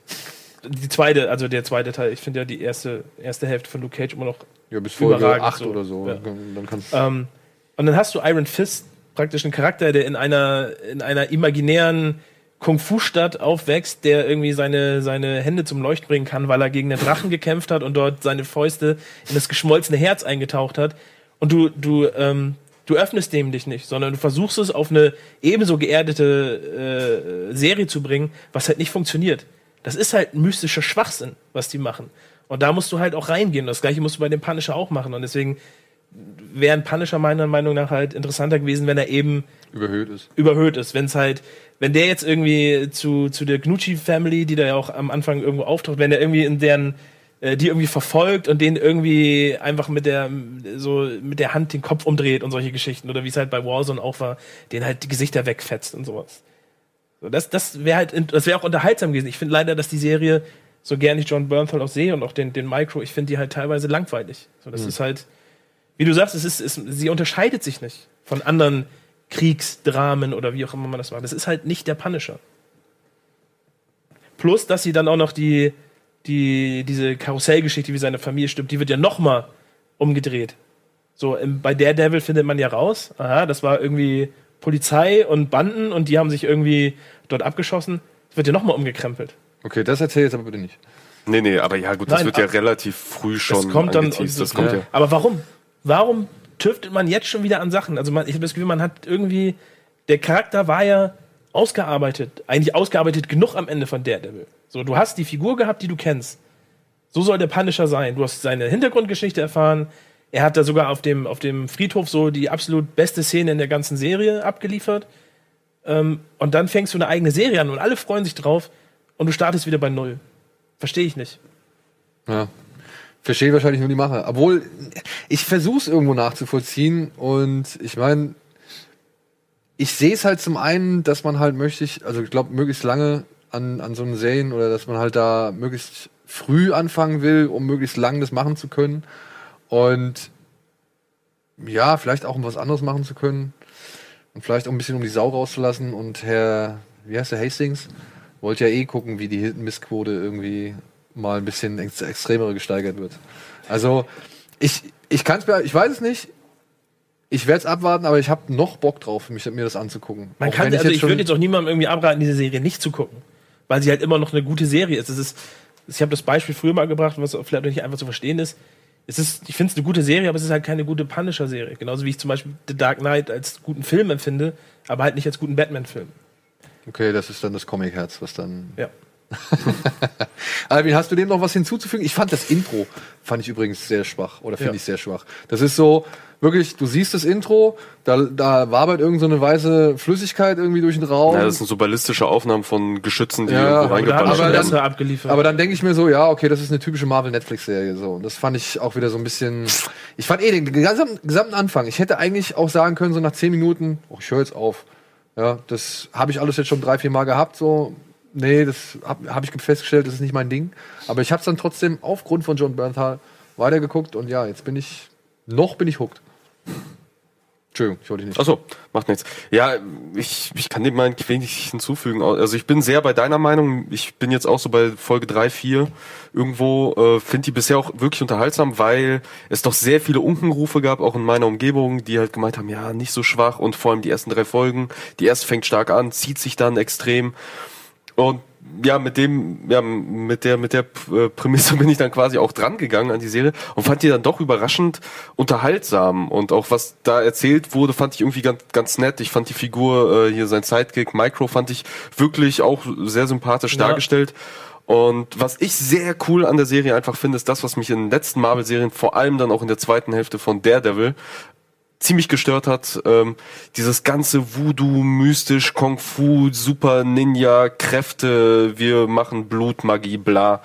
Die zweite, also der zweite Teil, ich finde ja die erste, erste Hälfte von Luke Cage immer noch. Ja, bis Folge Überragend 8 so. oder so. Ja. Dann kannst Ähm, und dann hast du Iron Fist, praktisch einen Charakter, der in einer, in einer imaginären Kung-Fu-Stadt aufwächst, der irgendwie seine, seine Hände zum Leuchten bringen kann, weil er gegen einen Drachen gekämpft hat und dort seine Fäuste in das geschmolzene Herz eingetaucht hat. Und du, du, ähm, du öffnest dem dich nicht, sondern du versuchst es auf eine ebenso geerdete äh, Serie zu bringen, was halt nicht funktioniert. Das ist halt mystischer Schwachsinn, was die machen. Und da musst du halt auch reingehen. Das gleiche musst du bei dem Punisher auch machen. Und deswegen wäre ein Punisher meiner Meinung nach halt interessanter gewesen, wenn er eben überhöht ist. überhöht ist. Wenn es halt, wenn der jetzt irgendwie zu, zu der Gnucci Family, die da ja auch am Anfang irgendwo auftaucht, wenn der irgendwie in deren äh, die irgendwie verfolgt und den irgendwie einfach mit der so mit der Hand den Kopf umdreht und solche Geschichten oder wie es halt bei Warzone auch war, den halt die Gesichter wegfetzt und sowas. So, das das wäre halt das wäre auch unterhaltsam gewesen. Ich finde leider, dass die Serie so gern ich John Bernthal auch sehe und auch den den Micro, ich finde die halt teilweise langweilig. So das ist halt wie du sagst, es ist, es, sie unterscheidet sich nicht von anderen Kriegsdramen oder wie auch immer man das macht. Das ist halt nicht der Punisher. Plus, dass sie dann auch noch die, die, diese Karussellgeschichte, wie seine Familie stirbt, die wird ja noch mal umgedreht. So, im, bei Daredevil findet man ja raus, aha, das war irgendwie Polizei und Banden und die haben sich irgendwie dort abgeschossen. Das wird ja noch mal umgekrempelt. Okay, das erzähl jetzt aber bitte nicht. Nee, nee, aber ja gut, das Nein, wird ja relativ früh schon Das kommt dann. und- Das kommt ja. Aber warum? Warum tüftelt man jetzt schon wieder an Sachen? Also man, ich habe das Gefühl, man hat irgendwie. Der Charakter war ja ausgearbeitet, eigentlich ausgearbeitet genug am Ende von Daredevil. So, du hast die Figur gehabt, die du kennst. So soll der Punisher sein. Du hast seine Hintergrundgeschichte erfahren. Er hat da sogar auf dem, auf dem Friedhof so die absolut beste Szene in der ganzen Serie abgeliefert. Ähm, und dann fängst du eine eigene Serie an und alle freuen sich drauf und du startest wieder bei Null. Verstehe ich nicht. Ja. Verstehe wahrscheinlich nur die Mache. Obwohl, ich versuche es irgendwo nachzuvollziehen und ich meine, ich sehe es halt zum einen, dass man halt möchte, also ich glaube, möglichst lange an, an so einen Serien oder dass man halt da möglichst früh anfangen will, um möglichst lang das machen zu können. Und ja, vielleicht auch um was anderes machen zu können. Und vielleicht auch ein bisschen um die Sau rauszulassen. Und Herr, wie heißt der, Hastings? Wollte ja eh gucken, wie die Missquote irgendwie mal ein bisschen ex extremere gesteigert wird. Also, ich, ich kann es mir, ich weiß es nicht. Ich werde es abwarten, aber ich habe noch Bock drauf, mich, mir das anzugucken. Man Auch kann, wenn also ich würde jetzt auch niemandem irgendwie abraten, diese Serie nicht zu gucken. Weil sie halt immer noch eine gute Serie ist. Es ist ich habe das Beispiel früher mal gebracht, was vielleicht nicht einfach zu verstehen ist. Es ist, ich finde es eine gute Serie, aber es ist halt keine gute Punisher-Serie. Genauso wie ich zum Beispiel The Dark Knight als guten Film empfinde, aber halt nicht als guten Batman-Film. Okay, das ist dann das Comic-Herz, was dann. Ja. Alvin, hast du dem noch was hinzuzufügen? Ich fand das Intro, fand ich übrigens sehr schwach. Oder finde Ja. ich sehr schwach. Das ist so, wirklich, du siehst das Intro, da, da wabert irgend so eine weiße Flüssigkeit irgendwie durch den Raum. Ja, das sind so ballistische Aufnahmen von Geschützen, die Ja, irgendwo aber reingeballert aber werden. abgeliefert. Aber dann denke ich mir so, ja, okay, das ist eine typische Marvel-Netflix-Serie. So. Und das fand ich auch wieder so ein bisschen. Ich fand eh den gesamten, gesamten Anfang. Ich hätte eigentlich auch sagen können, so nach zehn Minuten, oh, ich höre jetzt auf. Ja, das habe ich alles jetzt schon drei, vier Mal gehabt. So, nee, das habe hab ich festgestellt, das ist nicht mein Ding. Aber ich habe es dann trotzdem aufgrund von John Bernthal weitergeguckt und ja, jetzt bin ich, noch bin ich hooked. Entschuldigung, ich wollte dich nicht. Achso, macht nichts. Ja, ich, ich kann dem mal wenig hinzufügen. Also ich bin sehr bei deiner Meinung. Ich bin jetzt auch so bei Folge 3, 4 irgendwo. Äh, Finde die bisher auch wirklich unterhaltsam, weil es doch sehr viele Unkenrufe gab, auch in meiner Umgebung, die halt gemeint haben, ja, nicht so schwach und vor allem die ersten drei Folgen. Die erste fängt stark an, zieht sich dann extrem. Und ja, mit dem, ja, mit der, mit der äh, Prämisse bin ich dann quasi auch dran gegangen an die Serie und fand die dann doch überraschend unterhaltsam und auch was da erzählt wurde, fand ich irgendwie ganz, ganz nett. Ich fand die Figur, äh, hier sein Sidekick Micro, fand ich wirklich auch sehr sympathisch Ja. dargestellt. Und was ich sehr cool an der Serie einfach finde, ist das, was mich in den letzten Marvel-Serien, vor allem dann auch in der zweiten Hälfte von Daredevil, ziemlich gestört hat. Ähm, dieses ganze Voodoo, mystisch, Kung Fu, Super Ninja, Kräfte, wir machen Blut, Magie, bla.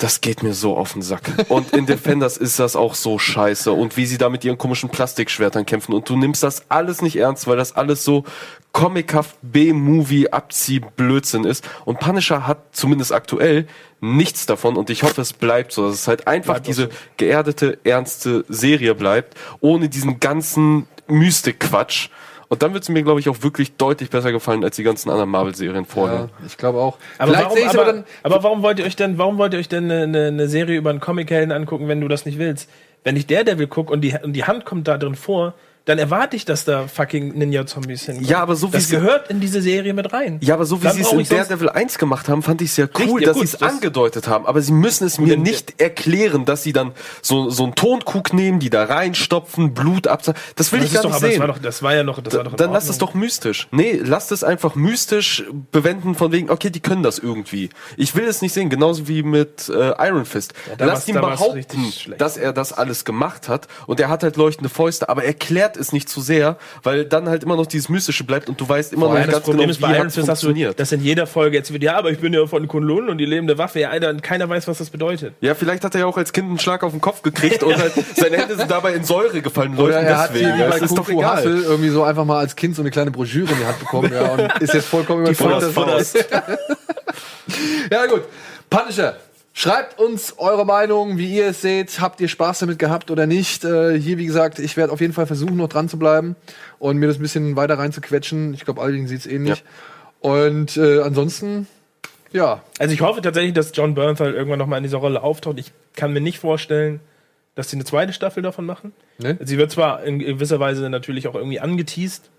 Das geht mir so auf den Sack. Und in Defenders ist das auch so scheiße. Und wie sie da mit ihren komischen Plastikschwertern kämpfen. Und du nimmst das alles nicht ernst, weil das alles so comichaft B-Movie Abzieh-Blödsinn ist. Und Punisher hat zumindest aktuell nichts davon. Und ich hoffe, es bleibt so. Dass es halt einfach Bleibt diese so. geerdete, ernste Serie bleibt. Ohne diesen ganzen Mystik-Quatsch. Und dann wird es mir, glaube ich, auch wirklich deutlich besser gefallen als die ganzen anderen Marvel-Serien vorher. Ja, ich glaube auch. Aber Vielleicht warum, aber, aber dann. aber warum wollt ihr euch denn, warum wollt ihr euch denn eine, eine, eine Serie über einen Comichelden angucken, wenn du das nicht willst? Wenn ich Daredevil gucke und die, und die Hand kommt da drin vor, dann erwarte ich, dass da fucking Ninja-Zombies hinkommen. Ja, aber so wie Das sie- gehört in diese Serie mit rein. Ja, aber so wie sie es in Daredevil 1 gemacht haben, fand ich es ja cool, Richtig, ja dass sie es das- angedeutet haben. Aber sie müssen es mir nicht erklären, dass sie dann so, so einen Tonkrug nehmen, die da reinstopfen, Blut abzahlen. Das will Das ich gar doch, nicht aber das sehen. war doch, das war ja noch, das war doch dann lass es doch mystisch. Nee, lasst es einfach mystisch bewenden von wegen, okay, die können das irgendwie. Ich will es nicht sehen, genauso wie mit äh, Iron Fist. da Lasst war's- ihn da behaupten, dass er das alles gemacht hat und er hat halt leuchtende Fäuste, aber er es nicht zu sehr, weil dann halt immer noch dieses Mystische bleibt und du weißt immer Vor noch nicht das ganz Problem genau, ist wie bei Iron hat's Fist, dass du, funktioniert. dass in jeder Folge jetzt wird, ja, aber ich bin ja von Kunlun und die lebende Waffe, ja, und keiner weiß, was das bedeutet. Ja, vielleicht hat er ja auch als Kind einen Schlag auf den Kopf gekriegt und halt seine Hände sind dabei in Säure gefallen. Oder er hat deswegen. hier wie Ja, bei es ist doch. Hustle irgendwie so einfach mal als Kind so eine kleine Broschüre in die Hand bekommen ja, und ist jetzt vollkommen überzeugt. dass- Faust. Ja gut, Punisher. Schreibt uns eure Meinung, wie ihr es seht. Habt ihr Spaß damit gehabt oder nicht? Äh, hier, wie gesagt, ich werde auf jeden Fall versuchen, noch dran zu bleiben und mir das ein bisschen weiter reinzuquetschen. Ich glaube, Aldin sieht es ähnlich. Und äh, ansonsten, ja, Also ich hoffe tatsächlich, dass John Bernthal irgendwann nochmal in dieser Rolle auftaucht. Ich kann mir nicht vorstellen, dass sie eine zweite Staffel davon machen. ne? Sie wird zwar in gewisser Weise natürlich auch irgendwie angeteased,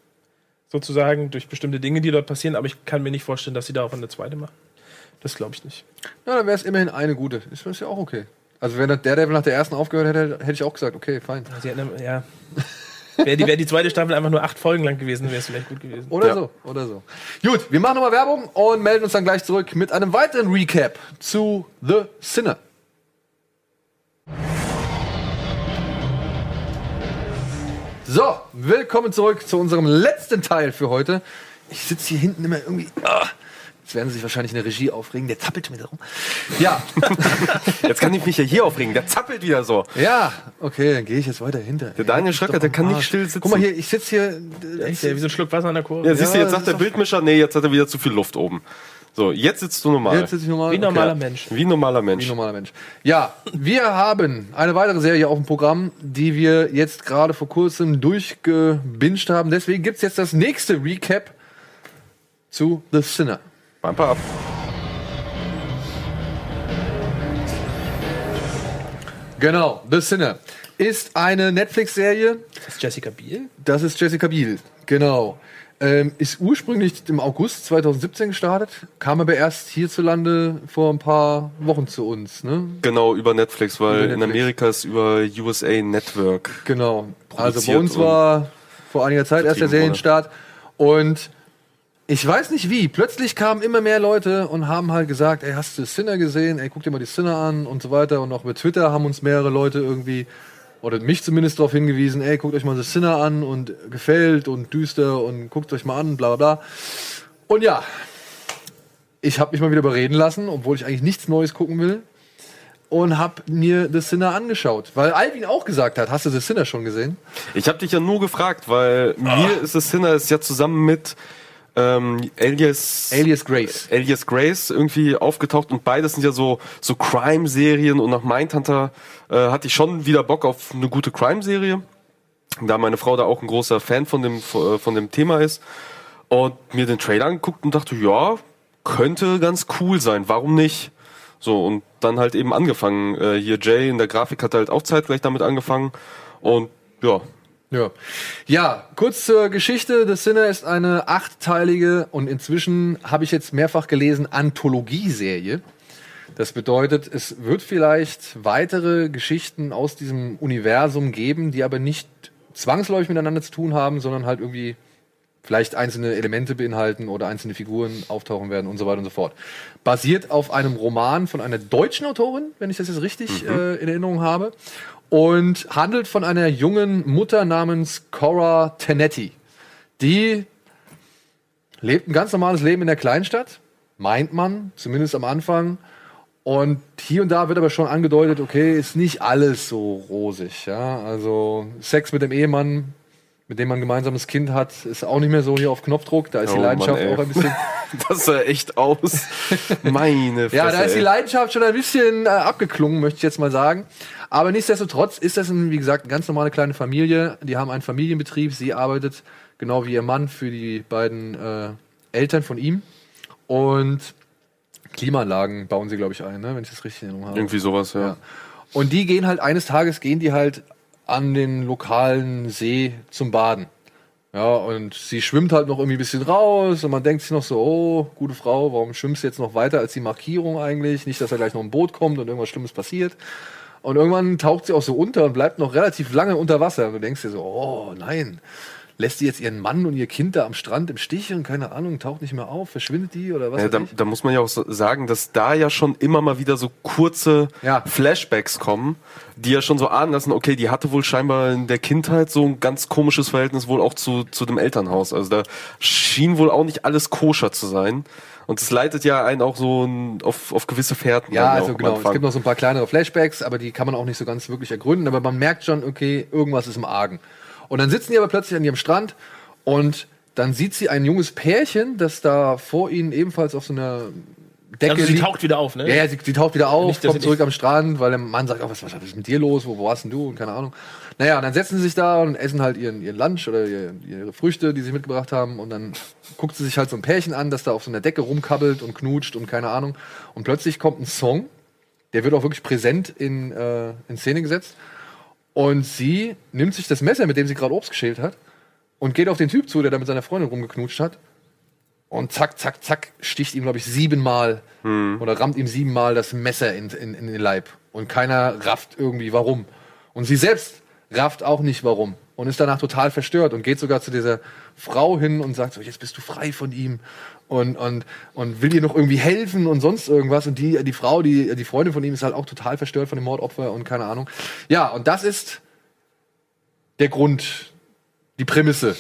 sozusagen, durch bestimmte Dinge, die dort passieren, aber ich kann mir nicht vorstellen, dass sie darauf eine zweite machen. Das glaube ich nicht. Ja, dann wäre es immerhin eine gute. Ist das ja auch okay. Also wenn der Daredevil nach der ersten aufgehört hätte, hätte ich auch gesagt, okay, fein. Sie ja. Wäre die, wär die zweite Staffel einfach nur acht Folgen lang gewesen, wäre es vielleicht gut gewesen. Oder Ja. so, oder so. Gut, wir machen nochmal Werbung und melden uns dann gleich zurück mit einem weiteren Recap zu The Sinner. So, willkommen zurück zu unserem letzten Teil für heute. Ich sitze hier hinten immer irgendwie. Ah, jetzt werden Sie sich wahrscheinlich in der Regie aufregen. Der zappelt schon wieder rum. Ja, Jetzt kann ich mich ja hier aufregen. Der zappelt wieder so. ja, okay, dann gehe ich jetzt weiter hinter. Der Daniel Schröcker, der kann nicht still sitzen. Guck mal hier, ich sitze hier. Echt, ja, wie so ein Schluck Wasser an der Kurve. Ja, siehst du, jetzt sagt der Bildmischer, nee, jetzt hat er wieder zu viel Luft oben. So, jetzt sitzt du normal. Jetzt sitze ich normal. Wie ein normaler Ja. Mensch. Wie ein normaler Mensch. Wie ein normaler Mensch. Ja, wir haben eine weitere Serie auf dem Programm, die wir jetzt gerade vor kurzem durchgebinged haben. Deswegen gibt's jetzt das nächste Recap zu The Sinner. Bumper ab. Genau, The Sinner ist eine Netflix-Serie. Das ist Jessica Biel? Das ist Jessica Biel. Genau. Ähm, ist ursprünglich im August 2017 gestartet, kam aber erst hierzulande vor ein paar Wochen zu uns. Ne? Genau, über Netflix, weil Über in Netflix. Amerika ist über USA Network. Genau. Also bei uns war vor einiger Zeit erst der. Serienstart. Und ich weiß nicht wie. Plötzlich kamen immer mehr Leute und haben halt gesagt, ey, hast du Sinner gesehen? Ey, guck dir mal die Sinner an und so weiter. Und auch über Twitter haben uns mehrere Leute irgendwie, oder mich zumindest darauf hingewiesen, ey, guckt euch mal The Sinner an und gefällt und düster und guckt euch mal an, bla bla bla. Und ja, ich habe mich mal wieder überreden lassen, obwohl ich eigentlich nichts Neues gucken will. Und habe mir The Sinner angeschaut. Weil Alvin auch gesagt hat, hast du The Sinner schon gesehen? Ich habe dich ja nur gefragt, weil mir ist es Sinner ist ja zusammen mit ähm, Alias Alias Grace. Alias Grace irgendwie aufgetaucht und beides sind ja so so Crime-Serien und nach Mindhunter äh, hatte ich schon wieder Bock auf eine gute Crime-Serie, da meine Frau da auch ein großer Fan von dem äh, von dem Thema ist und mir den Trailer angeguckt und dachte, ja, könnte ganz cool sein, warum nicht? So und dann halt eben angefangen. Äh, hier Jay in der Grafik hat halt auch zeitgleich damit angefangen und ja, Ja. Ja, kurz zur Geschichte. The Sinner ist eine achtteilige und inzwischen habe ich jetzt mehrfach gelesen Anthologieserie. Das bedeutet, es wird vielleicht weitere Geschichten aus diesem Universum geben, die aber nicht zwangsläufig miteinander zu tun haben, sondern halt irgendwie vielleicht einzelne Elemente beinhalten oder einzelne Figuren auftauchen werden und so weiter und so fort. Basiert auf einem Roman von einer deutschen Autorin, wenn ich das jetzt richtig äh, in Erinnerung habe, und handelt von einer jungen Mutter namens Cora Tenetti. Die lebt ein ganz normales Leben in der Kleinstadt, meint man, zumindest am Anfang. Und hier und da wird aber schon angedeutet, okay, ist nicht alles so rosig. Ja? Also Sex mit dem Ehemann, mit dem man ein gemeinsames Kind hat, ist auch nicht mehr so hier auf Knopfdruck. Da ist Oh die Mann, Leidenschaft ey. auch ein bisschen. Das sah echt aus. Meine Fresse. ja, da ist die. Leidenschaft schon ein bisschen äh, abgeklungen, möchte ich jetzt mal sagen. Aber nichtsdestotrotz ist das, ein, wie gesagt, eine ganz normale kleine Familie. Die haben einen Familienbetrieb. Sie arbeitet genau wie ihr Mann für die beiden äh, Eltern von ihm. Und Klimaanlagen bauen sie, glaube ich, ein, ne? wenn ich das richtig in Erinnerung habe. Irgendwie sowas, ja. Ja. Und die gehen halt eines Tages gehen die halt an den lokalen See zum Baden. Ja, und sie schwimmt halt noch irgendwie ein bisschen raus und man denkt sich noch so, oh, gute Frau, warum schwimmst du jetzt noch weiter als die Markierung eigentlich? Nicht, dass da gleich noch ein Boot kommt und irgendwas Schlimmes passiert. Und irgendwann taucht sie auch so unter und bleibt noch relativ lange unter Wasser. Und du denkst dir so, oh nein, lässt die jetzt ihren Mann und ihr Kind da am Strand im Stich und keine Ahnung, taucht nicht mehr auf, verschwindet die oder was? Ja, da, da muss man ja auch so sagen, dass da ja schon immer mal wieder so kurze Ja. Flashbacks kommen, die ja schon so ahnen lassen, okay, die hatte wohl scheinbar in der Kindheit so ein ganz komisches Verhältnis wohl auch zu, zu dem Elternhaus. Also da schien wohl auch nicht alles koscher zu sein. Und das leitet ja einen auch so auf, auf gewisse Fährten. Ja, also genau. Es gibt noch so ein paar kleinere Flashbacks, aber die kann man auch nicht so ganz wirklich ergründen. Aber man merkt schon, okay, irgendwas ist im Argen. Und dann sitzen die aber plötzlich an ihrem Strand und dann sieht sie ein junges Pärchen, das da vor ihnen ebenfalls auf so einer Decke Also sie liegt. taucht wieder auf, ne? Ja, ja, sie, sie taucht wieder auf, Nicht, kommt zurück am Strand, weil der Mann sagt, oh, was, was ist mit dir los? Wo, wo warst denn du? Und keine Ahnung. Naja, und dann setzen sie sich da und essen halt ihren, ihren Lunch oder ihr, ihre Früchte, die sie mitgebracht haben. Und dann guckt sie sich halt so ein Pärchen an, das da auf so einer Decke rumkabbelt und knutscht und keine Ahnung. Und plötzlich kommt ein Song, der wird auch wirklich präsent in, äh, in Szene gesetzt. Und sie nimmt sich das Messer, mit dem sie gerade Obst geschält hat, und geht auf den Typ zu, der da mit seiner Freundin rumgeknutscht hat. Und zack, zack, zack, sticht ihm, glaube ich, siebenmal oder rammt ihm siebenmal das Messer in, in, in den Leib. Und keiner rafft irgendwie, warum. Und sie selbst rafft auch nicht, warum. Und ist danach total verstört und geht sogar zu dieser Frau hin und sagt so, jetzt bist du frei von ihm. Und, und, und will ihr noch irgendwie helfen und sonst irgendwas. Und die, die Frau, die, die Freundin von ihm ist halt auch total verstört von dem Mordopfer und keine Ahnung. Ja, und das ist der Grund, die Prämisse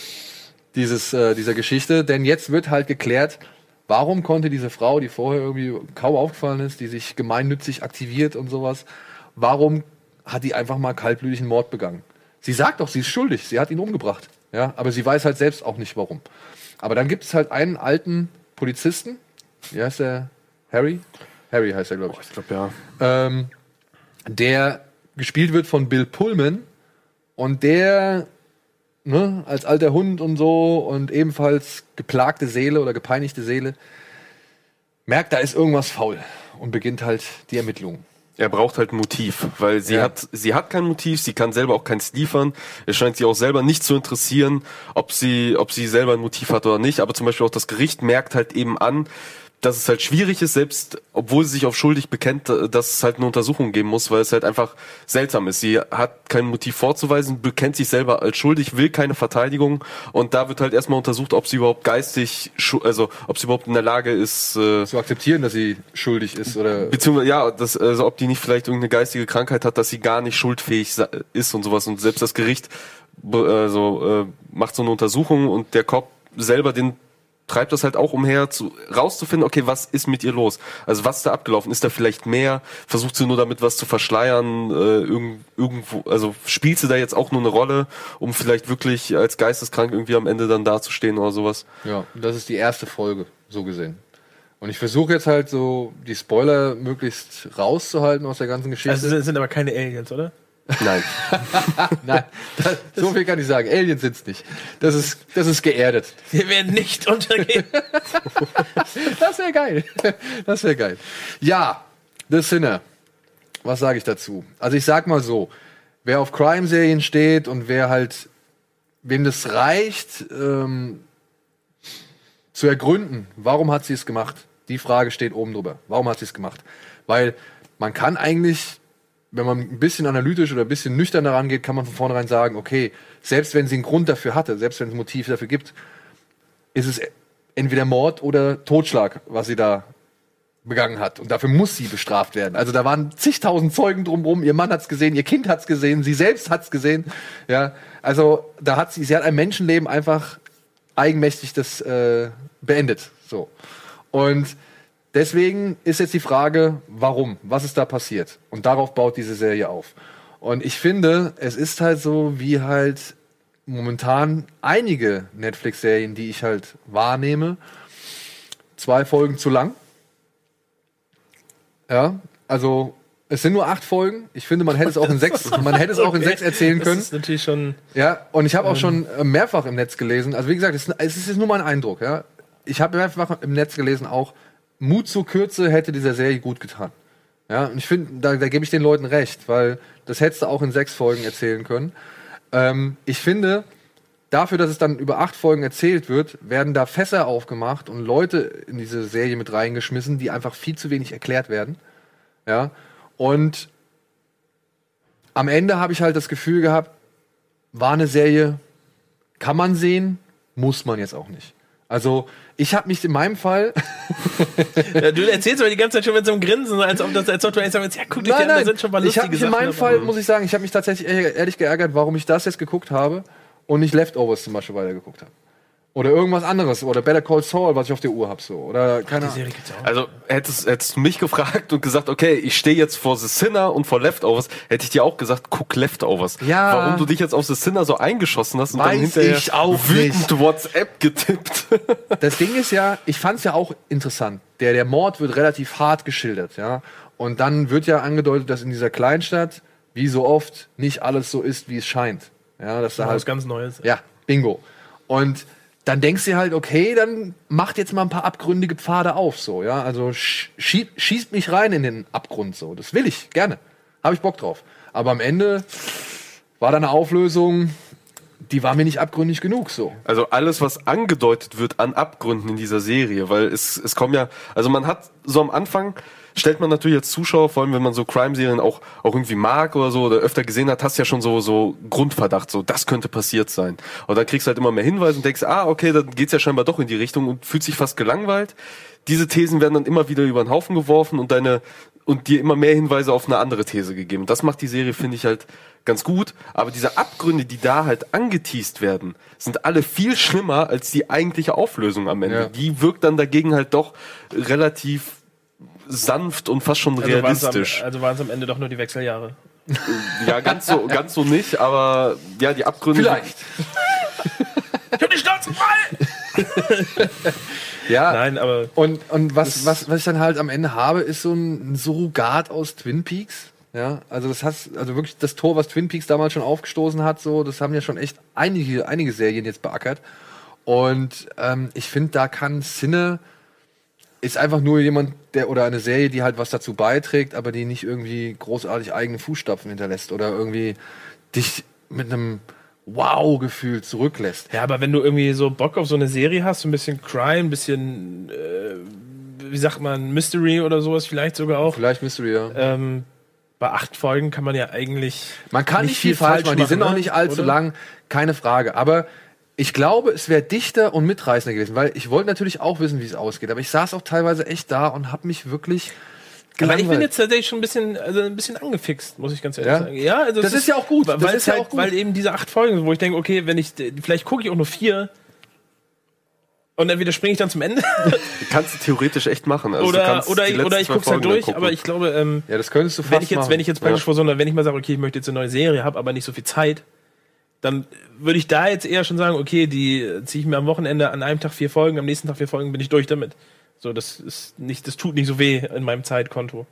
dieses, äh, dieser Geschichte. Denn jetzt wird halt geklärt, warum konnte diese Frau, die vorher irgendwie kaum aufgefallen ist, die sich gemeinnützig aktiviert und sowas, warum hat die einfach mal kaltblütig einen Mord begangen? Sie sagt doch, sie ist schuldig, sie hat ihn umgebracht. Ja, aber sie weiß halt selbst auch nicht warum. Aber dann gibt es halt einen alten Polizisten, wie heißt der? Harry? Harry heißt er, glaube ich Ich glaube, ja. ähm, der gespielt wird von Bill Pullman und der ne, als alter Hund und so und ebenfalls geplagte Seele oder gepeinigte Seele merkt, da ist irgendwas faul und beginnt halt die Ermittlungen. Er braucht halt ein Motiv, weil sie Ja. hat, sie hat kein Motiv, sie kann selber auch keins liefern. Es scheint sie auch selber nicht zu interessieren, ob sie, ob sie selber ein Motiv hat oder nicht. Aber zum Beispiel auch das Gericht merkt halt eben an, dass es halt schwierig ist, selbst obwohl sie sich auf schuldig bekennt, dass es halt eine Untersuchung geben muss, weil es halt einfach seltsam ist. Sie hat kein Motiv vorzuweisen, bekennt sich selber als schuldig, will keine Verteidigung und da wird halt erstmal untersucht, ob sie überhaupt geistig, also ob sie überhaupt in der Lage ist, äh, Zu akzeptieren, dass sie schuldig ist oder Beziehungsweise, ja, das, also ob die nicht vielleicht irgendeine geistige Krankheit hat, dass sie gar nicht schuldfähig ist und sowas. Und selbst das Gericht be- äh, so, äh, macht so eine Untersuchung und der Cop selber, den treibt das halt auch umher, zu, rauszufinden, okay, was ist mit ihr los? Also was ist da abgelaufen? Ist da vielleicht mehr? Versucht sie nur damit was zu verschleiern? Äh, irgend, irgendwo, also spielt sie da jetzt auch nur eine Rolle, um vielleicht wirklich als geisteskrank irgendwie am Ende dann dazustehen oder sowas? Ja, das ist die erste Folge, so gesehen. Und ich versuche jetzt halt so die Spoiler möglichst rauszuhalten aus der ganzen Geschichte. Also es sind aber keine Aliens, oder? Nein. Nein, das, so viel kann ich sagen. Aliens sind's nicht. Das ist, das ist geerdet. Wir werden nicht untergehen. Das wäre geil. Das wäre geil. Ja, The Sinner. Was sage ich dazu? Also ich sag mal so, wer auf Crime-Serien steht und wer halt wem das reicht, ähm, zu ergründen, warum hat sie es gemacht? Die Frage steht oben drüber. Warum hat sie es gemacht? Weil man kann eigentlich, wenn man ein bisschen analytisch oder ein bisschen nüchtern daran geht, kann man von vornherein sagen, okay, selbst wenn sie einen Grund dafür hatte, selbst wenn es ein Motiv dafür gibt, ist es entweder Mord oder Totschlag, was sie da begangen hat. Und dafür muss sie bestraft werden. Also da waren zigtausend Zeugen drumherum. Ihr Mann hat's gesehen, ihr Kind hat's gesehen, sie selbst hat's gesehen. Ja, also da hat sie, sie hat ein Menschenleben einfach eigenmächtig das äh, beendet. So. Und deswegen ist jetzt die Frage, warum? Was ist da passiert? Und darauf baut diese Serie auf. Und ich finde, es ist halt so, wie halt momentan einige Netflix-Serien, die ich halt wahrnehme, zwei Folgen zu lang. Ja, also es sind nur acht Folgen. Ich finde, man hätte es auch in sechs, man hätte es auch in sechs erzählen können. Das ist natürlich schon. Ja, und ich habe auch schon äh, mehrfach im Netz gelesen. Also wie gesagt, es, es ist nur mein Eindruck. Ja, ich habe mehrfach im Netz gelesen auch Mut zur Kürze hätte dieser Serie gut getan. Ja, und ich finde, da, da gebe ich den Leuten recht, weil das hättest du auch in sechs Folgen erzählen können. Ähm, ich finde, dafür, dass es dann über acht Folgen erzählt wird, werden da Fässer aufgemacht und Leute in diese Serie mit reingeschmissen, die einfach viel zu wenig erklärt werden. Ja, und am Ende habe ich halt das Gefühl gehabt, war eine Serie, kann man sehen, muss man jetzt auch nicht. Also, ich habe mich in meinem Fall. Ja, du erzählst aber die ganze Zeit schon mit so einem Grinsen, als ob das, als ob du eigentlich sagst, ja, guck dich nein, an, da nein, sind schon mal ich lustige habe mich in meinem. Fall, muss ich sagen, ich habe mich tatsächlich ehrlich ehrlich geärgert, warum ich das jetzt geguckt habe und nicht Leftovers zum Beispiel weitergeguckt habe. Oder irgendwas anderes. Oder Better Call Saul, was ich auf der Uhr habe. So. Oder keine Die Ahnung. Serie gibt's auch. Also hättest, hättest du mich gefragt und gesagt, okay, ich stehe jetzt vor The Sinner und vor Leftovers, hätte ich dir auch gesagt, guck Leftovers. Ja. Warum du dich jetzt auf The Sinner so eingeschossen hast und dann Weiß hinterher ich auch wütend WhatsApp getippt. Das Ding ist ja, ich fand es ja auch interessant. Der, der Mord wird relativ hart geschildert, ja. Und dann wird ja angedeutet, dass in dieser Kleinstadt, wie so oft, nicht alles so ist, wie es scheint. Ja, dass da was halt, ganz Neues. ja, Bingo. Und dann denkst du halt, okay, dann macht jetzt mal ein paar abgründige Pfade auf, so, ja. Also sch- schie schießt mich rein in den Abgrund, so. Das will ich, gerne. Habe ich Bock drauf. Aber am Ende war da eine Auflösung, die war mir nicht abgründig genug, so. Also alles, was angedeutet wird an Abgründen in dieser Serie, weil es, es kommen ja, also man hat so am Anfang, stellt man natürlich als Zuschauer, vor allem wenn man so Crime-Serien auch, auch irgendwie mag oder so oder öfter gesehen hat, hast ja schon so, so Grundverdacht, so das könnte passiert sein. Und dann kriegst du halt immer mehr Hinweise und denkst, ah, okay, dann geht's ja scheinbar doch in die Richtung und fühlt sich fast gelangweilt. Diese Thesen werden dann immer wieder über den Haufen geworfen und deine, und dir immer mehr Hinweise auf eine andere These gegeben. Das macht die Serie, finde ich, halt ganz gut. Aber diese Abgründe, die da halt angeteased werden, sind alle viel schlimmer als die eigentliche Auflösung am Ende. Ja. Die wirkt dann dagegen halt doch relativ sanft und fast schon Also waren's realistisch. Am, also waren es am Ende doch nur die Wechseljahre. Ja, ganz so, ganz so nicht, aber ja, die Abgründe. Vielleicht. Ich hab die Schnauze voll! Ja, Nein, aber Und, und was, was, was ich dann halt am Ende habe, ist so ein Surrogat aus Twin Peaks. Ja, also das hat, also wirklich das Tor, was Twin Peaks damals schon aufgestoßen hat, so, das haben ja schon echt einige, einige Serien jetzt beackert. Und ähm, ich finde, da kann Sinne ist einfach nur jemand, der oder eine Serie, die halt was dazu beiträgt, aber die nicht irgendwie großartig eigene Fußstapfen hinterlässt oder irgendwie dich mit einem Wow-Gefühl zurücklässt. Ja, aber wenn du irgendwie so Bock auf so eine Serie hast, so ein bisschen Crime, ein bisschen, äh, wie sagt man, Mystery oder sowas vielleicht sogar auch. Vielleicht Mystery, ja. Ähm, bei acht Folgen kann man ja eigentlich. Man kann nicht, viel falsch machen. Die sind auch nicht allzu oder? lang, keine Frage. Aber ich glaube, es wäre dichter und mitreißender gewesen, weil ich wollte natürlich auch wissen, wie es ausgeht. Aber ich saß auch teilweise echt da und habe mich wirklich Aber ich bin jetzt tatsächlich schon ein bisschen, also ein bisschen angefixt, muss ich ganz ehrlich Ja? sagen. Ja, also Das es ist ja auch gut. Weil, Das weil ist es ja halt, auch gut. weil eben diese acht Folgen, sind, wo ich denke, okay, wenn ich, vielleicht gucke ich auch nur vier und entweder springe ich dann zum Ende Kannst du theoretisch echt machen. Also du oder, kannst oder, ich- oder ich zwei guck's halt durch, gucken. aber ich glaube, ähm, ja, das könntest du fast wenn ich jetzt, machen. wenn ich jetzt praktisch Ja. vor so einer, wenn ich mal sage, okay, ich möchte jetzt eine neue Serie, habe aber nicht so viel Zeit, dann würde ich da jetzt eher schon sagen, okay, die ziehe ich mir am Wochenende an einem Tag vier Folgen, am nächsten Tag vier Folgen, bin ich durch damit. So, das ist nicht, das tut nicht so weh in meinem Zeitkonto.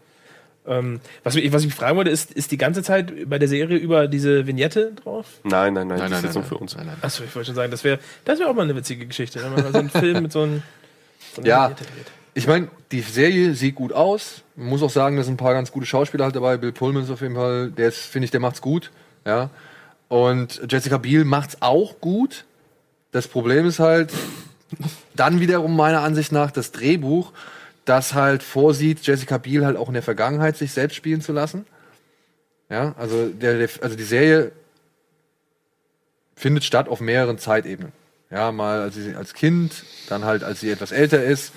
Ähm, was, mich, was ich mich fragen wollte, ist, ist die ganze Zeit bei der Serie über diese Vignette drauf? Nein, nein, nein, Nein, die nein, ist jetzt nein, nur für uns. nein, nein. Achso, ich wollte schon sagen, das wäre das wär auch mal eine witzige Geschichte. Wenn man mal so einen Film mit so einem. So Ja. Vignette dreht. Ich meine, die Serie sieht gut aus. Man muss auch sagen, da sind ein paar ganz gute Schauspieler halt dabei. Bill Pullman ist auf jeden Fall, der ist, finde ich, der macht's gut. Ja. Und Jessica Biel macht's auch gut. Das Problem ist halt, dann wiederum meiner Ansicht nach das Drehbuch, das halt vorsieht, Jessica Biel halt auch in der Vergangenheit sich selbst spielen zu lassen. Ja, also, der, also die Serie findet statt auf mehreren Zeitebenen. Ja, mal als, sie, als Kind, dann halt als sie etwas älter ist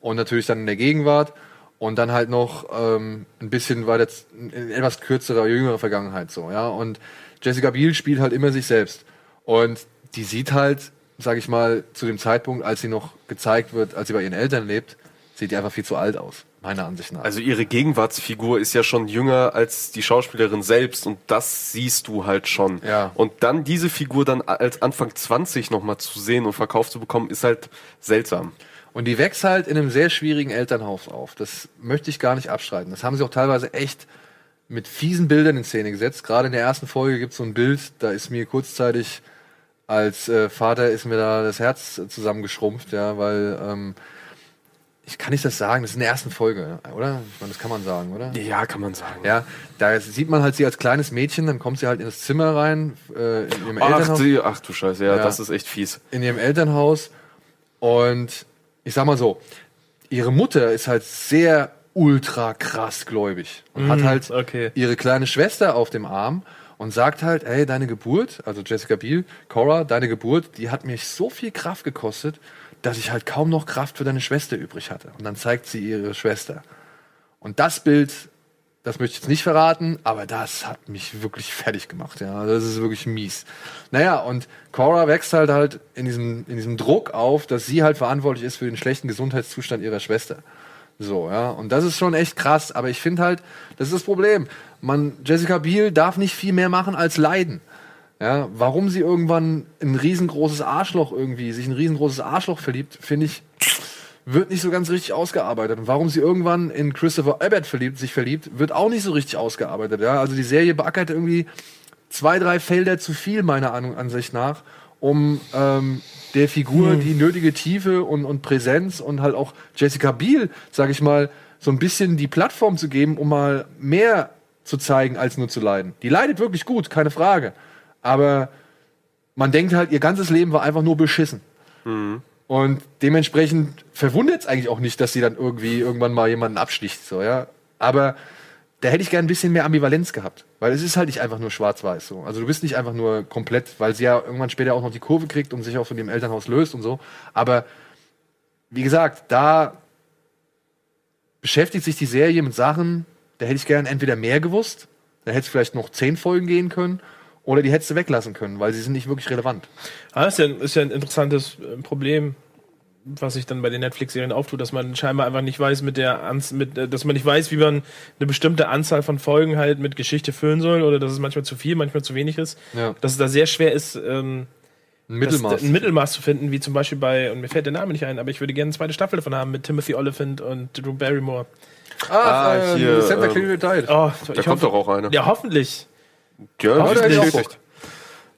und natürlich dann in der Gegenwart und dann halt noch ähm, ein bisschen weiter in etwas kürzerer, jüngerer Vergangenheit so, ja. Und Jessica Biel spielt halt immer sich selbst und die sieht halt, sag ich mal, zu dem Zeitpunkt, als sie noch gezeigt wird, als sie bei ihren Eltern lebt, sieht die einfach viel zu alt aus, meiner Ansicht nach. Also ihre Gegenwartsfigur ist ja schon jünger als die Schauspielerin selbst und das siehst du halt schon. Ja. Und dann diese Figur dann als Anfang 20 nochmal zu sehen und verkauft zu bekommen, ist halt seltsam. Und die wächst halt in einem sehr schwierigen Elternhaus auf. Das möchte ich gar nicht abstreiten. Das haben sie auch teilweise echt mit fiesen Bildern in Szene gesetzt. Gerade in der ersten Folge gibt es so ein Bild, da ist mir kurzzeitig als äh, Vater ist mir da das Herz zusammengeschrumpft, ja, weil ähm, ich kann nicht das sagen, das ist in der ersten Folge, oder? Ich meine, das kann man sagen, oder? Ja, kann man sagen. Ja, da sieht man halt sie als kleines Mädchen, dann kommt sie halt in das Zimmer rein, äh, in ihrem Ach, Elternhaus. die, ach du Scheiße, ja, Ja. das ist echt fies. in ihrem Elternhaus und ich sag mal so, ihre Mutter ist halt sehr ultra krass gläubig und hat halt okay. ihre kleine Schwester auf dem Arm und sagt halt, hey, deine Geburt, also Jessica Biel, Cora, deine Geburt, die hat mich so viel Kraft gekostet, dass ich halt kaum noch Kraft für deine Schwester übrig hatte. Und dann zeigt sie ihre Schwester. Und das Bild, das möchte ich jetzt nicht verraten, aber das hat mich wirklich fertig gemacht. Ja, das ist wirklich mies. Naja, und Cora wächst halt halt in diesem, in diesem Druck auf, dass sie halt verantwortlich ist für den schlechten Gesundheitszustand ihrer Schwester. So, ja. Und das ist schon echt krass. Aber ich finde halt, das ist das Problem. Man, Jessica Biel darf nicht viel mehr machen als leiden. Ja, warum sie irgendwann ein riesengroßes Arschloch irgendwie, sich ein riesengroßes Arschloch verliebt, finde ich, wird nicht so ganz richtig ausgearbeitet. Und warum sie irgendwann in Christopher Abbott verliebt, sich verliebt, wird auch nicht so richtig ausgearbeitet. Ja, also die Serie beackert irgendwie zwei, drei Felder zu viel, meiner An- Ansicht nach, um ähm, der Figur die nötige Tiefe und, und Präsenz und halt auch Jessica Biel, sag ich mal, so ein bisschen die Plattform zu geben, um mal mehr zu zeigen, als nur zu leiden. Die leidet wirklich gut, keine Frage. Aber man denkt halt, ihr ganzes Leben war einfach nur beschissen. Und dementsprechend verwundert es eigentlich auch nicht, dass sie dann irgendwie irgendwann mal jemanden absticht. So, ja. Aber da hätte ich gern ein bisschen mehr Ambivalenz gehabt. Weil es ist halt nicht einfach nur schwarz-weiß. So. Also du bist nicht einfach nur komplett, weil sie ja irgendwann später auch noch die Kurve kriegt und sich auch von dem Elternhaus löst und so. Aber wie gesagt, da beschäftigt sich die Serie mit Sachen, da hätte ich gern entweder mehr gewusst, da hätte es vielleicht noch zehn Folgen gehen können, oder die hättest du weglassen können, weil sie sind nicht wirklich relevant. Ah, ist ja, ist ja ein interessantes äh, Problem, was sich dann bei den Netflix-Serien auftut, dass man scheinbar einfach nicht weiß, mit der Anz mit, äh, dass man nicht weiß, wie man eine bestimmte Anzahl von Folgen halt mit Geschichte füllen soll oder dass es manchmal zu viel, manchmal zu wenig ist. Ja. Dass es da sehr schwer ist, ähm, Ein das, Mittelmaß. ein Mittelmaß zu finden, wie zum Beispiel bei, und mir fällt der Name nicht ein, aber ich würde gerne eine zweite Staffel davon haben mit Timothy Olyphant und Drew Barrymore. Ah, Ah, äh, hier, Santa ähm, Diet. Oh, Da kommt doch auch eine. Ja, hoffentlich. Ja, Aber die da ist hätte ich auch bestätigt. Bock.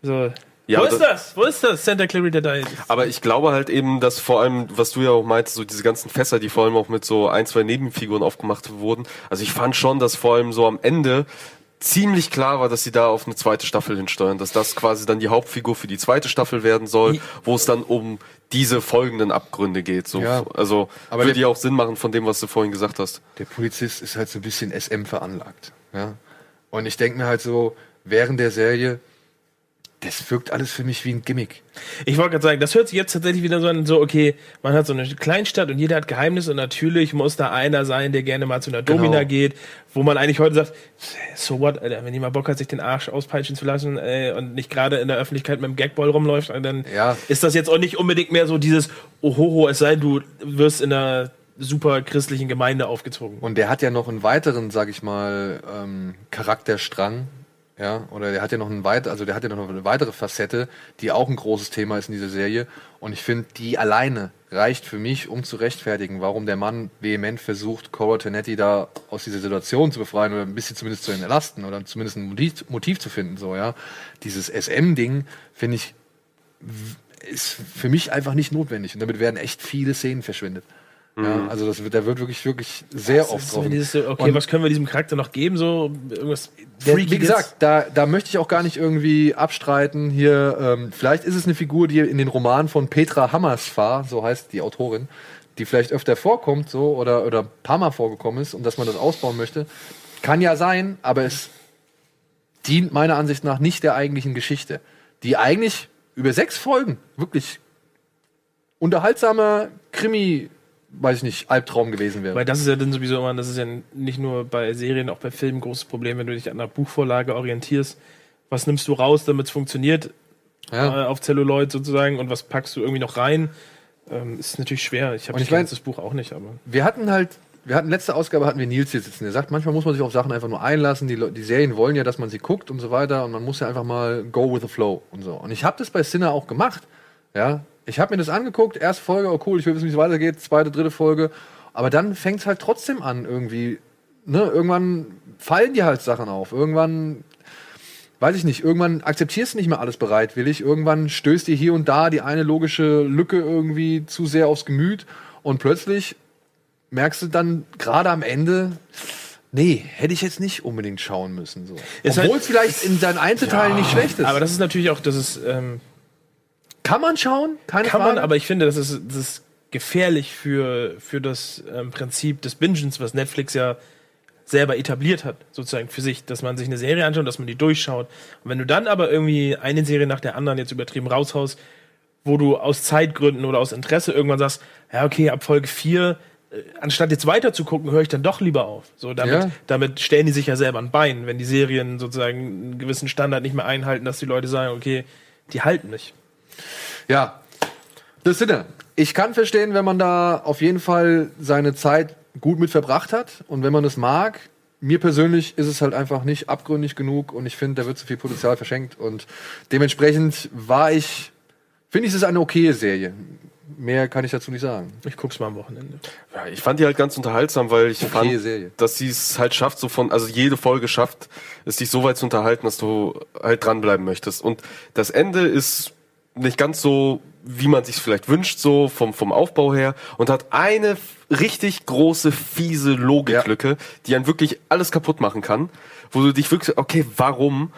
So. Ja, Wo ist das? Wo ist das? Santa Clarita Diet. Aber ich glaube halt eben, dass vor allem, was du ja auch meinst, so diese ganzen Fässer, die vor allem auch mit so ein, zwei Nebenfiguren aufgemacht wurden. Also ich fand schon, dass vor allem so am Ende ziemlich klar war, dass sie da auf eine zweite Staffel hinsteuern, dass das quasi dann die Hauptfigur für die zweite Staffel werden soll, wo es dann um diese folgenden Abgründe geht. So, Ja. also Aber würde ja auch Sinn machen von dem, was du vorhin gesagt hast. Der Polizist ist halt so ein bisschen SM veranlagt. Ja? Und ich denke mir halt so, während der Serie, das wirkt alles für mich wie ein Gimmick. Ich wollte gerade sagen, das hört sich jetzt tatsächlich wieder so an, so, okay, man hat so eine Kleinstadt und jeder hat Geheimnisse und natürlich muss da einer sein, der gerne mal zu einer Domina Genau. geht, wo man eigentlich heute sagt, so what, Alter, wenn jemand Bock hat, sich den Arsch auspeitschen zu lassen äh, und nicht gerade in der Öffentlichkeit mit dem Gagball rumläuft, dann Ja. ist das jetzt auch nicht unbedingt mehr so dieses, ohoho, es sei, du wirst in einer super christlichen Gemeinde aufgezogen. Und der hat ja noch einen weiteren, sag ich mal, ähm, Charakterstrang. Ja, oder der hat ja noch einen weiter, also der hat ja noch eine weitere Facette, die auch ein großes Thema ist in dieser Serie. Und ich finde, die alleine reicht für mich, um zu rechtfertigen, warum der Mann vehement versucht, Cora Tenetti da aus dieser Situation zu befreien oder ein bisschen zumindest zu entlasten oder zumindest ein Motiv, Motiv zu finden. So, ja. Dieses SM-Ding, finde ich, ist für mich einfach nicht notwendig. Und damit werden echt viele Szenen verschwendet. Ja, also das wird, da wird wirklich, wirklich sehr Das oft drauf. so, okay, Und- was können wir diesem Charakter noch geben? So irgendwas Der, wie gesagt, da, da möchte ich auch gar nicht irgendwie abstreiten. Hier, ähm, vielleicht ist es eine Figur, die in den Roman von Petra Hammersfahr, so heißt die Autorin, die vielleicht öfter vorkommt, so oder oder ein paar Mal vorgekommen ist und dass man das ausbauen möchte. Kann ja sein, aber es dient meiner Ansicht nach nicht der eigentlichen Geschichte, die eigentlich über sechs Folgen wirklich unterhaltsamer Krimi, weiß ich nicht, Albtraum gewesen wäre. Weil das ist ja dann sowieso immer, das ist ja nicht nur bei Serien, auch bei Filmen ein großes Problem, wenn du dich an einer Buchvorlage orientierst. Was nimmst du raus, damit es funktioniert, Ja. äh, auf Celluloid sozusagen, und was packst du irgendwie noch rein? Ähm, ist natürlich schwer. Ich habe ich mein- das Buch auch nicht, aber. wir hatten halt, wir hatten letzte Ausgabe hatten wir Nils hier sitzen. Der sagt, manchmal muss man sich auf Sachen einfach nur einlassen. Die, die Serien wollen ja, dass man sie guckt und so weiter. Und man muss ja einfach mal go with the flow und so. Und ich habe das bei Sinner auch gemacht. Ja, ich habe mir das angeguckt. Erste Folge, oh cool, ich will wissen, wie es weitergeht. Zweite, dritte Folge. Aber dann fängt es halt trotzdem an irgendwie. Ne, irgendwann fallen dir halt Sachen auf. Irgendwann weiß ich nicht, irgendwann akzeptierst du nicht mehr alles bereitwillig. Irgendwann stößt dir hier und da die eine logische Lücke irgendwie zu sehr aufs Gemüt und plötzlich merkst du dann gerade am Ende, nee, hätte ich jetzt nicht unbedingt schauen müssen. So. Ist Obwohl halt- es vielleicht in seinen Einzelteilen nicht schlecht ist. Aber das ist natürlich auch, das ist, ähm, kann man schauen, keine kann Frage. man, aber ich finde, das ist, das ist gefährlich für, für das ähm, Prinzip des Bingens, was Netflix ja selber etabliert hat, sozusagen für sich, dass man sich eine Serie anschaut, dass man die durchschaut. Und wenn du dann aber irgendwie eine Serie nach der anderen jetzt übertrieben raushaust, wo du aus Zeitgründen oder aus Interesse irgendwann sagst, ja, okay, ab Folge 4, äh, anstatt jetzt weiter zu gucken, höre ich dann doch lieber auf. So, damit, Ja. damit stellen die sich ja selber ein Bein, wenn die Serien sozusagen einen gewissen Standard nicht mehr einhalten, dass die Leute sagen, okay, die halten nicht. Ja, das sind er. Ich kann verstehen, wenn man da auf jeden Fall seine Zeit gut mit verbracht hat und wenn man es mag. Mir persönlich ist es halt einfach nicht abgründig genug und ich finde, da wird zu viel Potenzial verschenkt und dementsprechend war ich, finde ich, es ist eine okaye Serie. Mehr kann ich dazu nicht sagen. Ich guck's mal am Wochenende. Ja, ich fand die halt ganz unterhaltsam, weil ich Okay, fand, Serie. dass sie es halt schafft, so von, also jede Folge schafft, es dich so weit zu unterhalten, dass du halt dranbleiben möchtest. Und das Ende ist nicht ganz so, wie man sich vielleicht wünscht, so vom, vom Aufbau her und hat eine richtig große, fiese Logiklücke, die einen wirklich alles kaputt machen kann, wo du dich wirklich, okay, warum?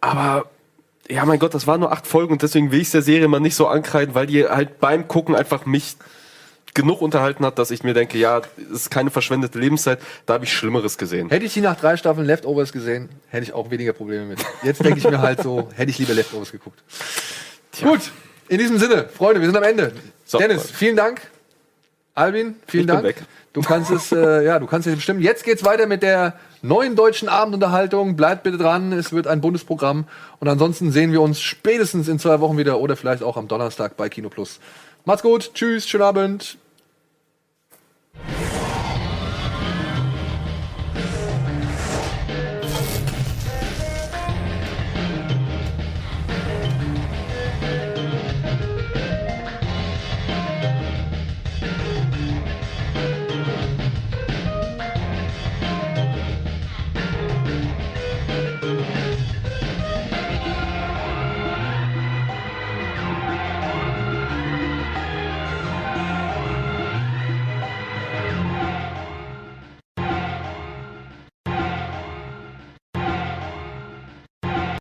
Aber ja, mein Gott, das waren nur acht Folgen und deswegen will ich der Serie mal nicht so ankreiden, weil die halt beim Gucken einfach mich genug unterhalten hat, dass ich mir denke, ja, es ist keine verschwendete Lebenszeit, da habe ich Schlimmeres gesehen. Hätte ich die nach drei Staffeln Leftovers gesehen, hätte ich auch weniger Probleme mit. Jetzt denke ich mir halt so, hätte ich lieber Leftovers geguckt. Gut, in diesem Sinne, Freunde, wir sind am Ende. So. Dennis, vielen Dank. Albin, vielen Ich Dank. weg. Du kannst es, äh, ja, du kannst es bestimmen. Jetzt geht's weiter mit der neuen deutschen Abendunterhaltung. Bleibt bitte dran, es wird ein Bundesprogramm. Und ansonsten sehen wir uns spätestens in zwei Wochen wieder oder vielleicht auch am Donnerstag bei Kino Plus. Macht's gut, tschüss, schönen Abend.